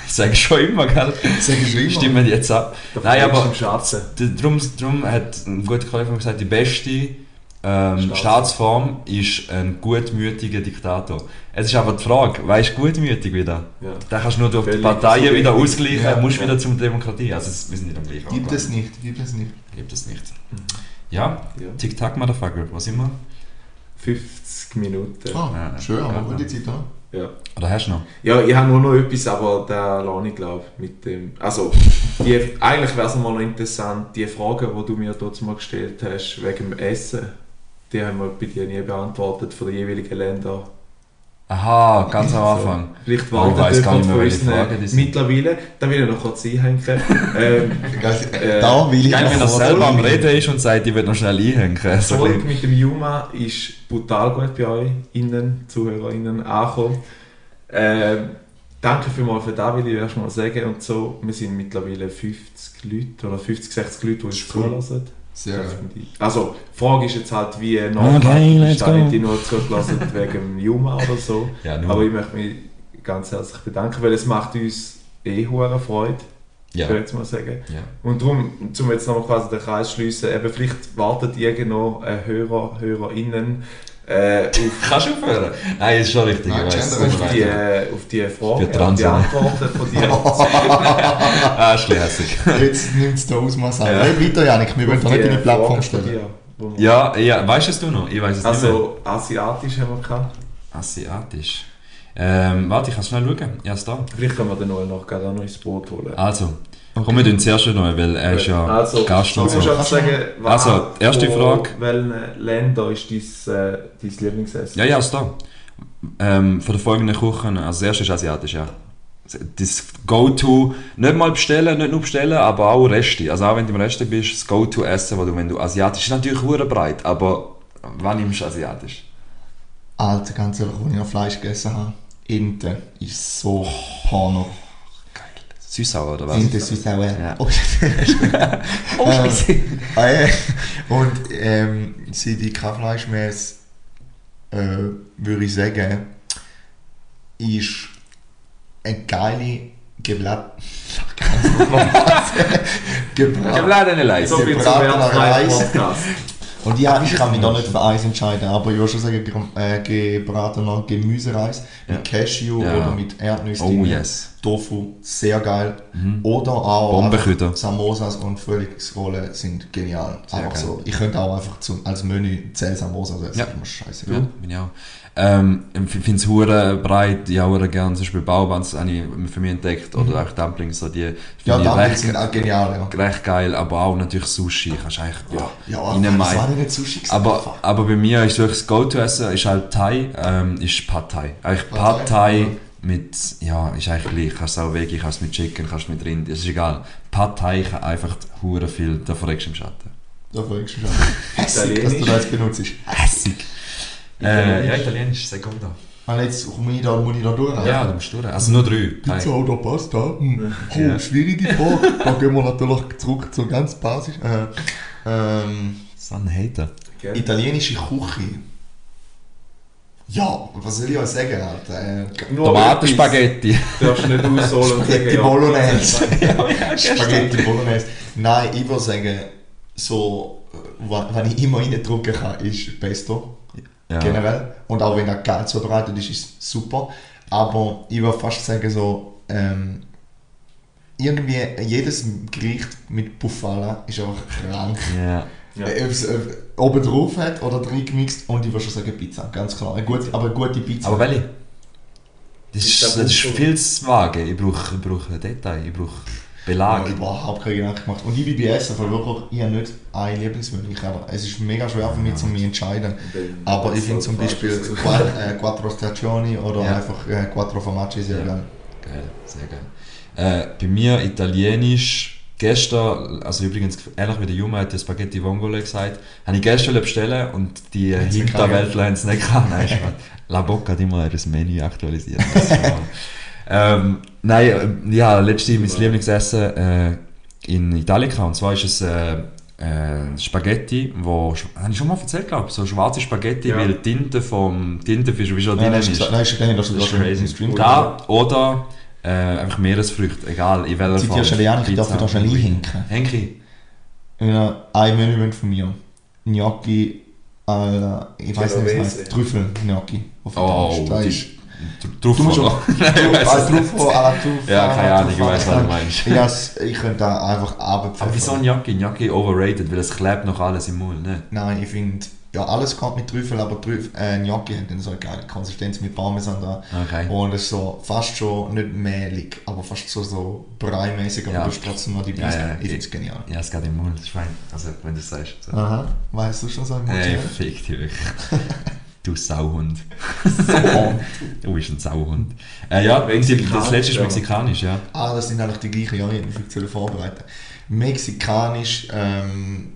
sage ich schon immer, gell? Sag ich schon immer. Stimmen jetzt ab. Da Nein, aber Darum, darum hat ein guter Kollege von mir gesagt, die beste ähm, Staatsform ist ein gutmütiger Diktator. Es ist aber die Frage, weißt du gutmütig wieder? Ja. Da kannst du nur durch die Parteien so wieder ausgleichen, Ja. musst Ja. wieder zur Demokratie. Also es- wir sind nicht am gleichen Gibt es nicht, gibt es nicht. Gibt es nicht. Ja, Ja. Tic-Tac, Motherfucker, was immer. 50 Minuten. Ah, Ja, schön, ja. aber gute Zeit, oder? Ja. Oder hast du noch? Ja, ich habe nur noch etwas, aber da lasse ich glaube mit dem. Also, die, eigentlich wäre es mal noch interessant, die Fragen, die du mir dort mal gestellt hast, wegen dem Essen, die haben wir bei dir nie beantwortet von den jeweiligen Ländern. Aha, ganz am Anfang. Vielleicht Oh, ich gar nicht mehr, von welche sind. mittlerweile, da will ich noch kurz einhängen. *laughs* ähm, Äh, da will ich Geil, wenn er noch selber am Reden ist und sagt, ich will noch schnell einhängen. die So Folge mit dem Juma ist brutal gut bei euch, innen, ZuhörerInnen, angekommen. Ähm, danke vielmals für das, will ich erst mal sagen. Und so, wir sind mittlerweile 50 Leute oder 50, 60 Leute, die uns Cool. zulassen. Sehr geil. ich- Also, die Frage ist jetzt halt, wie Okay, nachhaltig let's ist da nicht die nur zugelassen *laughs* wegen Juma oder so. Ja. Aber ich möchte mich ganz herzlich bedanken, weil es macht uns eh hure Freude, ja. würde ich jetzt mal sagen. ja. Und darum, um jetzt noch quasi den Kreis zu schliessen, eben vielleicht wartet irgendwo ein Hörer, HörerInnen äh, Kannst du aufhören? Nein, ist schon richtig. Nein, ich weiss. Auf, die, äh, auf die Für und die Transen. Antworten von dir. *laughs* ah, ist. Jetzt nimmt es da Ausmaß an. Ja. Hey, weiter, Janik, wir wollen doch nicht deine Plattform stellen. Ja, ja, weißt du es du noch? Ich weiß es nicht mehr. Also, asiatisch haben wir gehabt. Asiatisch. Ähm, warte, ich kann schnell schauen. Ja, ist da. Vielleicht können wir den neuen noch gerade auch noch ins Boot holen. Also, kommen wir den zuerst neu, weil er ist ja also, Gast du und so. sagen, Also, erste von Frage. welchen Ländern ist dein, äh, dein Lieblingsessen? Ja, ja, ist da. Ähm, von den folgenden Küchen, also das erste ist asiatisch, ja. Das Go-To, nicht mal bestellen, nicht nur bestellen, aber auch Reste. Also auch wenn du im Reste bist, das Go-To-Essen, wo du, wenn du asiatisch, ist natürlich hure breit, aber wann nimmst du asiatisch? Alter, ganz ehrlich, als ich noch Fleisch gegessen habe, Ente ist so Porno. Süßsauer oder was? Ente ist auch Ja. Oh, Oh, Scheiße. Ah. Und ähm, Fleisch mehr esse, äh, würde ich sagen, ist eine geile leider nicht leid. So viel zum Reis. Und ja, ich kann mich da nicht für Eis entscheiden, aber ich würde schon sagen, ge- äh, gebratener Gemüsereis Ja. mit Cashew Ja. oder mit Erdnüssen. Oh yes. Tofu, sehr geil. Oder auch Samosas und Frühlingsrollen sind genial. Sehr geil. so. Ich könnte auch einfach zum, als Menü 10 Samosas essen. Ja. Immer scheiße. Ja, bin ich auch. Ähm, ich finde es hure breit, ich auch gerne zum Beispiel Baubands habe ich für mich entdeckt, oder auch Dumplings, so die Ja, ich Dumplings recht, sind auch genial, ja. recht geil, aber auch natürlich Sushi, kannst du eigentlich ja, Ja, das war nicht Sushi gewesen, Aber, aber bei mir ist wirklich das Go-To-Essen ist halt Thai, ähm, ist Pad Thai. Eigentlich Pad Thai, Thai mit, ja, ist eigentlich gleich. Kannst du auch Veggie, kannst du mit Chicken, kannst du mit Rind, es ist egal. Pad Thai kann einfach hure viel, da verreckst du im Schatten. Da fragst du schon. Hässig, dass du das benutzt. Hässig. Italienisch. Äh, ja, Italienisch, Secondo. Und jetzt komme ich da, muss ich da durch. Ja, du musst durch. Also nur drei. Pizza oder Pasta? Hm. Oh, Ja. schwierige Frage. da gehen wir natürlich zurück zur ganz Basis. Äh, ähm, Hater. Gell? italienische Küche. Ja, was soll ich euch sagen, Alter? Äh, Tomatenspaghetti. Du darfst nicht ausholen und Spaghetti ja. Bolognese. ja, Spaghetti Bolognese. Nein, ich würde sagen, so, äh, wa- wenn ich immer reindrücken kann, ist Pesto. Ja. Generell. Und auch wenn er geil zubereitet ist, ist es super. Aber ich würde fast sagen, so, ähm, irgendwie jedes Gericht mit Buffala ist einfach krank. Ja. Ja. Äh, Ob es äh, oben drauf hat oder drin gemixt und ich würde schon sagen Pizza, ganz klar. Eine gute, aber eine gute Pizza. Aber welche? Das ist, das ist viel zu vage. Ich brauche, ich brauche Detail, ich brauche Ich Belag. habe überhaupt keine Gedanken gemacht. Und ich bin bei Essen, weil wirklich, ich habe nicht ein Lieblingsmenü. Ich habe, es ist mega schwer für mich, zu mich zu entscheiden. Aber ich finde zum Beispiel äh, Quattro Stagioni oder Ja. einfach äh, Quattro Formaggi sehr Ja. geil. Geil, sehr geil. Äh, bei mir Italienisch, gestern, also übrigens ähnlich wie der Juma hat ja Spaghetti Vongole gesagt, habe ich gestern bestellen und die Hinterwäldler haben es nicht gehabt. Nein. La Bocca hat immer das Menü aktualisiert. *laughs* Ähm, nein, äh, ja, letztes mein Lieblingsessen äh, in Italien und zwar ist es äh, äh, Spaghetti, wo, habe ich schon mal erzählt, glaube ich, so schwarze Spaghetti, Ja. weil die Tinte vom Tintenfisch wie schon Nein, drin das ist nein, ist- nein, das schon im. Stream. Da oder äh, einfach Meeresfrüchte, egal in welcher schnell Janik, ich darf Pizza. da schnell einhinken. Henki. Ja, ein Menü von mir. Gnocchi al, ich weiß nicht, wie es heißt, Trüffel-Gnocchi. auf Oh, Italienisch. Das ist, Truff du musst oder? auch, Nein, ich es nicht. Truffo, alla Truffa. Ja, keine alla Ahnung, ich weiss, was du meinst. Ja, es- ich könnte da einfach abpfeffern. Aber wieso Gnocchi? Gnocchi overrated, weil es klebt noch alles im Mund, ne? Nein, ich finde, ja, alles kommt mit Trüffel, aber Trüffel, äh, Gnocchi hat dann so eine geile Konsistenz mit Parmesan da. Okay. Und es ist so fast schon nicht mehlig, aber fast so, so breimäßig, aber Ja. du hast trotzdem noch die Ja, Bisse. ja, ich finde es genial. Ja, es geht im Mund, das ist fein. Also, wenn du es sagst. So. Aha, weißt du schon so Ey, Mund? fick dich wirklich. *laughs* Du Sauhund. *laughs* Du bist ein Sauhund. Äh, ja, das letzte ist mexikanisch, ja. Ah, das sind eigentlich die gleichen, ja, ich hätte mich viel vorbereiten. Mexikanisch, ähm,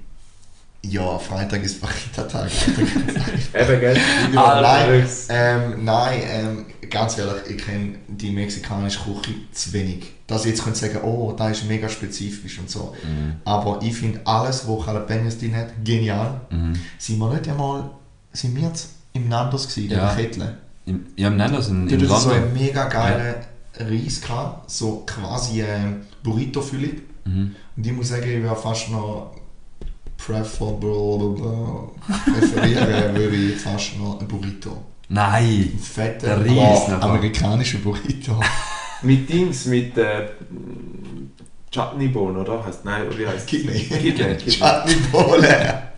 ja, Freitag ist Fajita-Tag. *laughs* Eben, gell? Ja, nein, ähm, nein ähm, ganz ehrlich, ich kenne die mexikanische Küche zu wenig. Dass ich jetzt könnte sagen, oh, da ist mega spezifisch und so. Aber ich finde alles, wo Jalapenos drin hat, genial. Mhm. Sind wir nicht einmal, sind wir jetzt im Nandos gewesen, Ja. in der Kettle? Im, ja, im Nandos in, in es so London. einen mega geilen Reis gehabt, so quasi ein Burrito-Füllung. Mhm. Und ich muss sagen, ich wäre fast noch preferable, präferieren *laughs* würde ich fast noch ein Burrito. Nein! Ein fetter, Der Reis amerikanischer Burrito. *laughs* Mit Dings, mit äh, Chutney-Bohnen, oder? Heißt, nein, wie heißt Kidney. Kidney. Chutney Bohle. *laughs*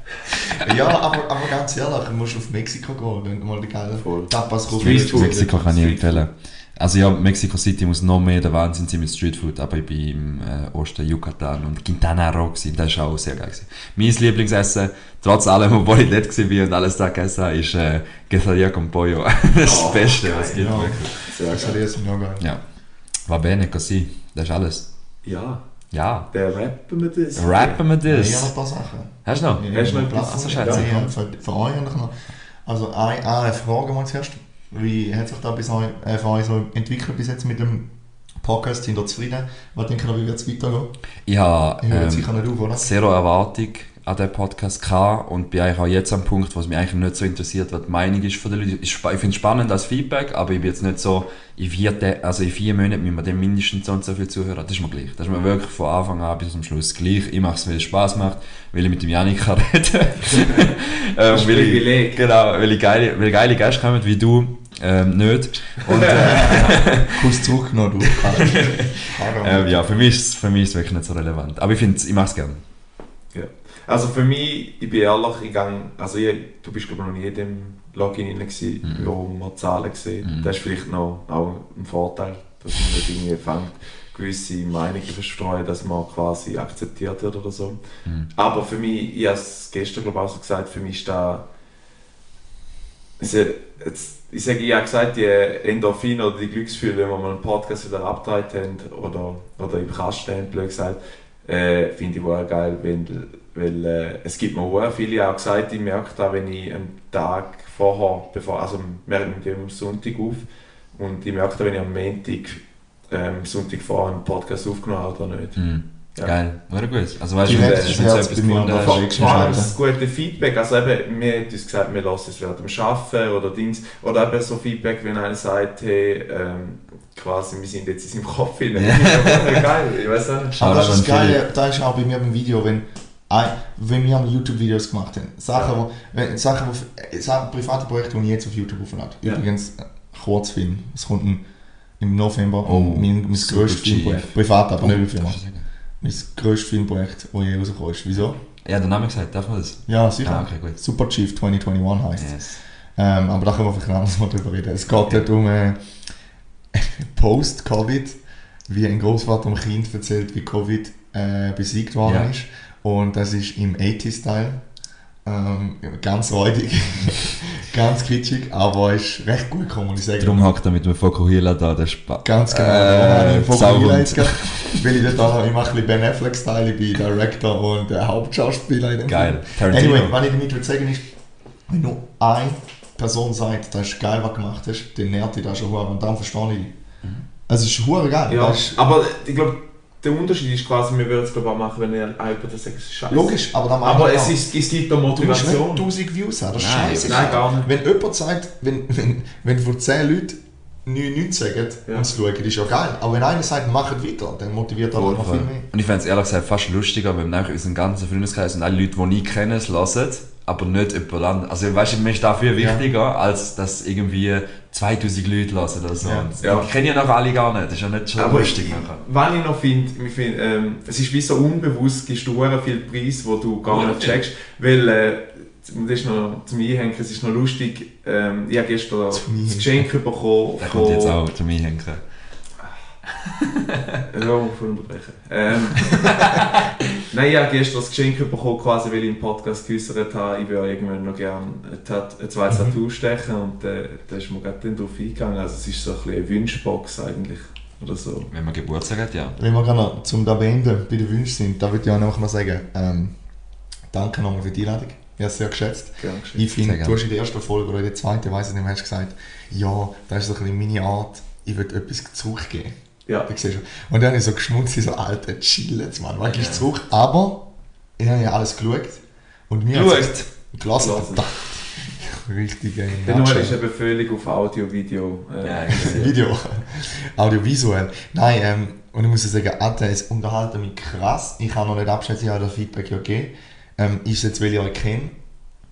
ja, aber, aber ganz ehrlich, du musst auf Mexiko gehen, wenn du mal die geile Voll. Tapas Street Food. Mexiko kann ich empfehlen. Also ja, Mexico City muss noch mehr der Wahnsinn sein mit Streetfood, aber ich bin im äh, Osten Yucatan und Quintana Roo gewesen, das war auch sehr geil. Gewesen. Mein Lieblingsessen, trotz allem, obwohl ich dort war und alles da gegessen habe, ist äh, Quesadilla con Pollo. *laughs* das ist das Oh, Beste, geil, was es gibt. ja. wirklich. Sehr Das geil. ist mir auch geil. Ja. Va bene così, das ist alles. Ja, Ja. der rappen wir das. Rappen wir Ja, ich habe noch das. ein paar Sachen. Hast du noch? Ja, Hast du noch? Sachen. Also, schätze ja, ich. ja, für, für euch eigentlich noch. Also eine, eine Frage mal zuerst. Wie hat sich da bis euch, äh, für euch so entwickelt bis jetzt mit dem Podcast? Sind ihr zufrieden? Was denkt ihr, wie wird es weitergehen? Ich habe Ich höre ähm, sicher nicht auf, oder? zero Erwartung an diesen Podcast gehabt und bin eigentlich auch jetzt am Punkt, wo es mich eigentlich nicht so interessiert, was die Meinung ist von den Leuten. Ich finde es spannend als Feedback, aber ich bin jetzt nicht so, in vier, also in vier Monaten müssen wir dem mindestens so und so viel zuhören. Das ist mir gleich. Das ist mir wirklich von Anfang an bis zum Schluss gleich. Ich mache es, weil es Spaß macht, weil ich mit dem Janik kann reden *laughs* *laughs* ähm, weil ich, Privileg. Genau, weil, ich geile, weil geile Gäste kommen, wie du, ähm, nicht. Und, äh, *laughs* Kuss zurückgenommen, du. Hallo. ähm, ja, für mich, ist, es- für mich ist es wirklich nicht so relevant. Aber ich finde ich mache es gerne. Ja. Also für mich, ich bin ehrlich, ich gang, also ich, du bist glaube ich noch nie in dem Login drin gewesen, Mhm. wo man Zahlen gesehen. Mhm. Das ist vielleicht noch auch ein Vorteil, dass man nicht irgendwie fängt, gewisse Meinungen verstreuen, dass man quasi akzeptiert wird oder so. Mhm. Aber für mich, ich habe es gestern glaube ich auch so gesagt, für mich ist da also, jetzt, ich sage, ich habe gesagt, die Endorphine oder die Glücksgefühle, wenn wir mal einen Podcast wieder abgedreht haben oder, oder im Kasten haben, blöd gesagt, äh, finde ich auch geil, weil, weil äh, es gibt mir auch viele auch gesagt, ich merke da, wenn ich am Tag vorher, bevor, also wir nehmen am Sonntag auf und ich merke da, wenn ich am Montag, ähm, Sonntag vorher einen Podcast aufgenommen habe oder nicht. Mhm. Ja. Geil, oder gut. Also weißt du, das ist jetzt etwas bei mir, gefunden hast. vor- Vor allem geschnitten. das gute Feedback, also eben, wir haben uns gesagt, wir lassen es während dem Arbeiten oder Dings, oder eben so Feedback, wenn einer sagt, hey, ähm, quasi, wir sind jetzt in seinem Kopf hinein. *laughs* Ja. Geil, ich weiß nicht. Aber das ist Geile, da ist auch bei mir beim Video, wenn, wenn wir YouTube-Videos gemacht haben. Sachen, Ja. wo, Sachen, wo, äh, Sachen, private Projekte, die ich jetzt auf YouTube auflade. Ja. Übrigens, äh, Kurzfilm. Es kommt im, im November Oh, mein, mein chief. Filmprojekt. Privat, aber nicht wie Firma. Mein grösstes Filmprojekt, das je rausgekommen ist. Wieso? Ja, den Namen gesagt, darf man das? Ja, sicher. Ah, okay, gut. Super Chief 2021 heisst es. Yes. Ähm, aber da können wir vielleicht ein anderes Mal drüber reden. Es geht dort um äh, *laughs* Post-Covid, wie ein Großvater dem Kind erzählt, wie Covid äh, besiegt worden Ja. ist. Und das ist im 80-Style. Ähm, ganz räudig, *laughs* ganz kitschig, aber ist recht gut gekommen, muss ich sagen. Darum hackt er mit dem Fokuhila da, der Spaß. Ganz genau. Äh. Highlights gehabt, Weil ich dort auch noch, ich mache ein bisschen Ben Affleck-Style, ich bin Director und äh, Hauptschauspieler in dem Geil. Film. Tarantino. Anyway, was ich damit will sagen ist, wenn nur eine Person sagt, das ist geil, was du gemacht hast, dann nährt dich das schon und dann verstehe ich dich. Mhm. Also es ist geil. Ja, ist aber ich glaube, der Unterschied ist quasi, wir würden es glaube ich auch machen, wenn ihr sagt, es ist scheiße. logisch, aber dann Aber es, ist, es gibt da du musst nicht Motivation. 1000 Views haben, das ist Nein, scheiße. nein, gar nicht. Wenn jemand sagt, wenn, wenn, wenn von 10 Leuten 9 nichts sagen Ja. und es schauen, das ist ja geil. Aber wenn einer sagt, macht weiter, dann motiviert er noch viel mehr. Und ich fände es ehrlich gesagt fast lustiger, wenn nämlich unseren ganzen Freundeskreis und alle Leute, die ich kenne, es hören, aber nicht jemand anderes. Also weißt du, mir ist dafür wichtiger, als dass irgendwie 2000 Leute lassen oder so. Ja. Ja. Die kennen ja nachher alle gar nicht, das ist ja nicht schon Aber lustig ich, nachher. was ich noch finde, ich find, ähm, es ist wie so unbewusst, gibst du viel Preis, wo du gar nicht checkst, weil äh, das ist noch zum Einhängen, es ist noch lustig, ähm, ich habe gestern das Geschenk bekommen Der kommt jetzt auch zum Einhängen. *laughs* Ja, von unterbrechen. Ähm, *laughs* Nein, ich habe gestern das Geschenk bekommen, quasi, weil ich im Podcast geäußert habe, ich würde irgendwann noch gerne ein zweites Tattoo stechen und äh, da ist mir gerade drauf eingegangen. Also es ist so ein bisschen eine Wünschbox eigentlich, oder so. Wenn man Geburtstag hat, ja. Wenn wir gerade noch zum da beenden bei den Wünschen sind, da würde ich auch noch mal sagen, ähm, danke nochmal für die Einladung. Ich habe es sehr geschätzt. Gern geschehen. Ich finde, du hast in der ersten Folge oder in der zweiten, weiß ich nicht mehr, hast gesagt, ja, das ist so ein bisschen meine Art, ich will etwas zurückgeben. Ja, Da siehst du. Und dann habe ich so geschmunzelt, so, Alter, chill jetzt, Mann, wirklich zurück. Aber, ich habe ja alles geschaut. Und mir Geschaut? hat's- Gelassen. *laughs* Richtig, äh, der Noel ist eben völlig auf Audio, Video. Äh, Ja, *laughs* Video. Audiovisuell. Nein, ähm, und ich muss sagen, Alter, es unterhalten mich krass. Ich kann noch nicht abschätzen, ich habe das Feedback ja gegeben. Ähm, ist es jetzt, weil ich euch kenne,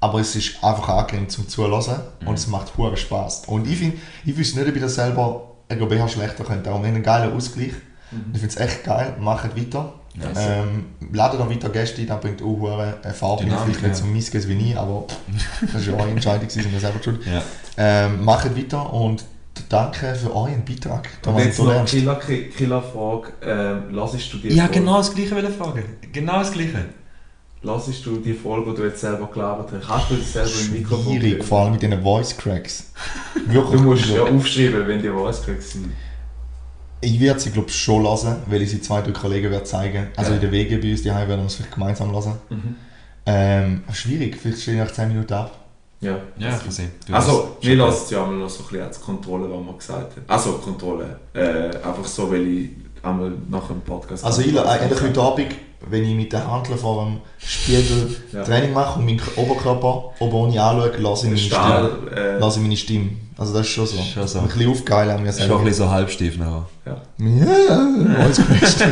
aber es ist einfach angenehm zum Zuhören und es macht hohen Spaß. Und ich finde, ich wüsste nicht, ob ich das selber ein GmbH schlechter könnte. Aber wir haben einen geilen Ausgleich. Ich finde es echt geil, macht weiter. Nice. Ähm, ladet auch weiter Gäste ein, das bringt auch hohe Erfahrung. Dynamik, Vielleicht nicht ja. so Missges wie ich, aber *laughs* das war ja eure Entscheidung, sind wir selber schuld. Ja. Ähm, macht weiter und danke für euren Beitrag. Und Thomas, jetzt du noch. Killer, Killer Frage, ähm, lassest du die Ja, genau das gleiche ich fragen. Genau das gleiche. Lassest du die Folge, die du jetzt selber gelabert hast, kannst du das selber im Mikrofon Schwierig, vor allem mit diesen Voice Cracks. *laughs* Wirklich. Du musst ja aufschreiben, wenn die was kriegst. sind. Ich werde sie glaube schon lassen, weil ich sie zwei, drei Kollegen werde zeigen. Also Ja. in den Wegen bei uns die werden wir es vielleicht gemeinsam lassen. Mhm. Ähm, schwierig, vielleicht stehen nach 10 Minuten ab. Ja. Ja, kann sein. Du Also, wir lassen es ja einmal noch so ein bisschen als Kontrolle, was man gesagt hat. Also, Kontrolle. Äh, einfach so, weil ich einmal nach dem Podcast... Also ich eigentlich heute Abend, wenn ich mit den Handeln vor dem Spiegel Ja. Training mache und meinen Oberkörper oben ohne anschaue, lasse ich meine Stimme. Äh, Lasse ich meine Stimme. Also das ist schon so. Schon so. Ein bisschen aufgeilen an mir Schon ein selber. bisschen so halbstief nachher. ja. Ja, Voice Cracks. *laughs*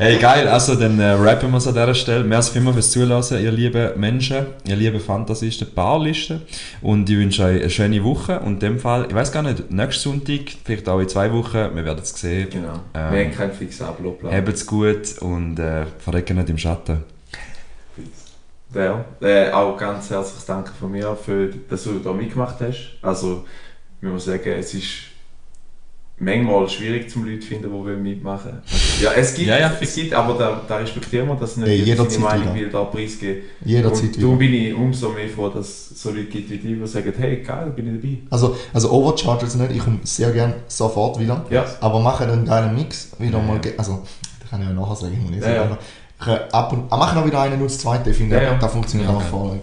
Hey, geil, also dann äh, rappen wir es an dieser Stelle. Merci vielmals fürs Zulassen, ihr lieben Menschen, ihr lieben Fantasisten, Paarlisten. Und ich wünsche euch eine schöne Woche. Und in dem Fall, ich weiß gar nicht, nächsten Sonntag, vielleicht auch in zwei Wochen, wir werden es sehen. Genau. Ähm, wir haben keinen fixen Ablaufplan. Habt's gut und äh, verrecken nicht im Schatten. Ja, äh, auch ganz herzliches Danke von mir, für, dass du da mitgemacht hast. Also, ich muss sagen, es ist manchmal schwierig zum Leute zu finden, die wollen mitmachen Ja, es gibt, Ja, ja, es gibt aber da, da respektieren wir, dass nicht jeder jederzeit seine Meinung wieder. will da preisgeben. Jederzeit Und wieder. darum bin ich umso mehr froh, dass es so Leute gibt wie die, die sagen, hey, geil, bin ich dabei. Also, also Overcharge jetzt nicht, ich komme sehr gerne sofort wieder. Ja. Aber mache einen geilen Mix. Wieder Ja, mal, ja. also, das kann ich ja nachher sagen, ich muss nicht Ja, sagen. Ich, ab und, ah, mache noch wieder einen nur das zweite, ich finde, Ja, ja. das funktioniert Ja, auch okay. vorrangig.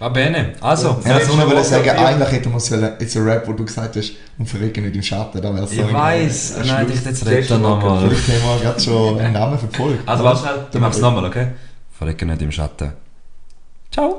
Va bene, also. Ja, jetzt letzte nur ich sagen, eigentlich hätte man jetzt ein Rap, wo du gesagt hast, und verrecken nicht im Schatten, da wäre so Ich weiß, nein, ich jetzt rede Letzte Woche. nochmal. Vielleicht haben wir gerade schon *laughs* einen Namen verfolgt. Also warte schnell, ich mach's nochmal, okay? Verrecken nicht im Schatten. Ciao.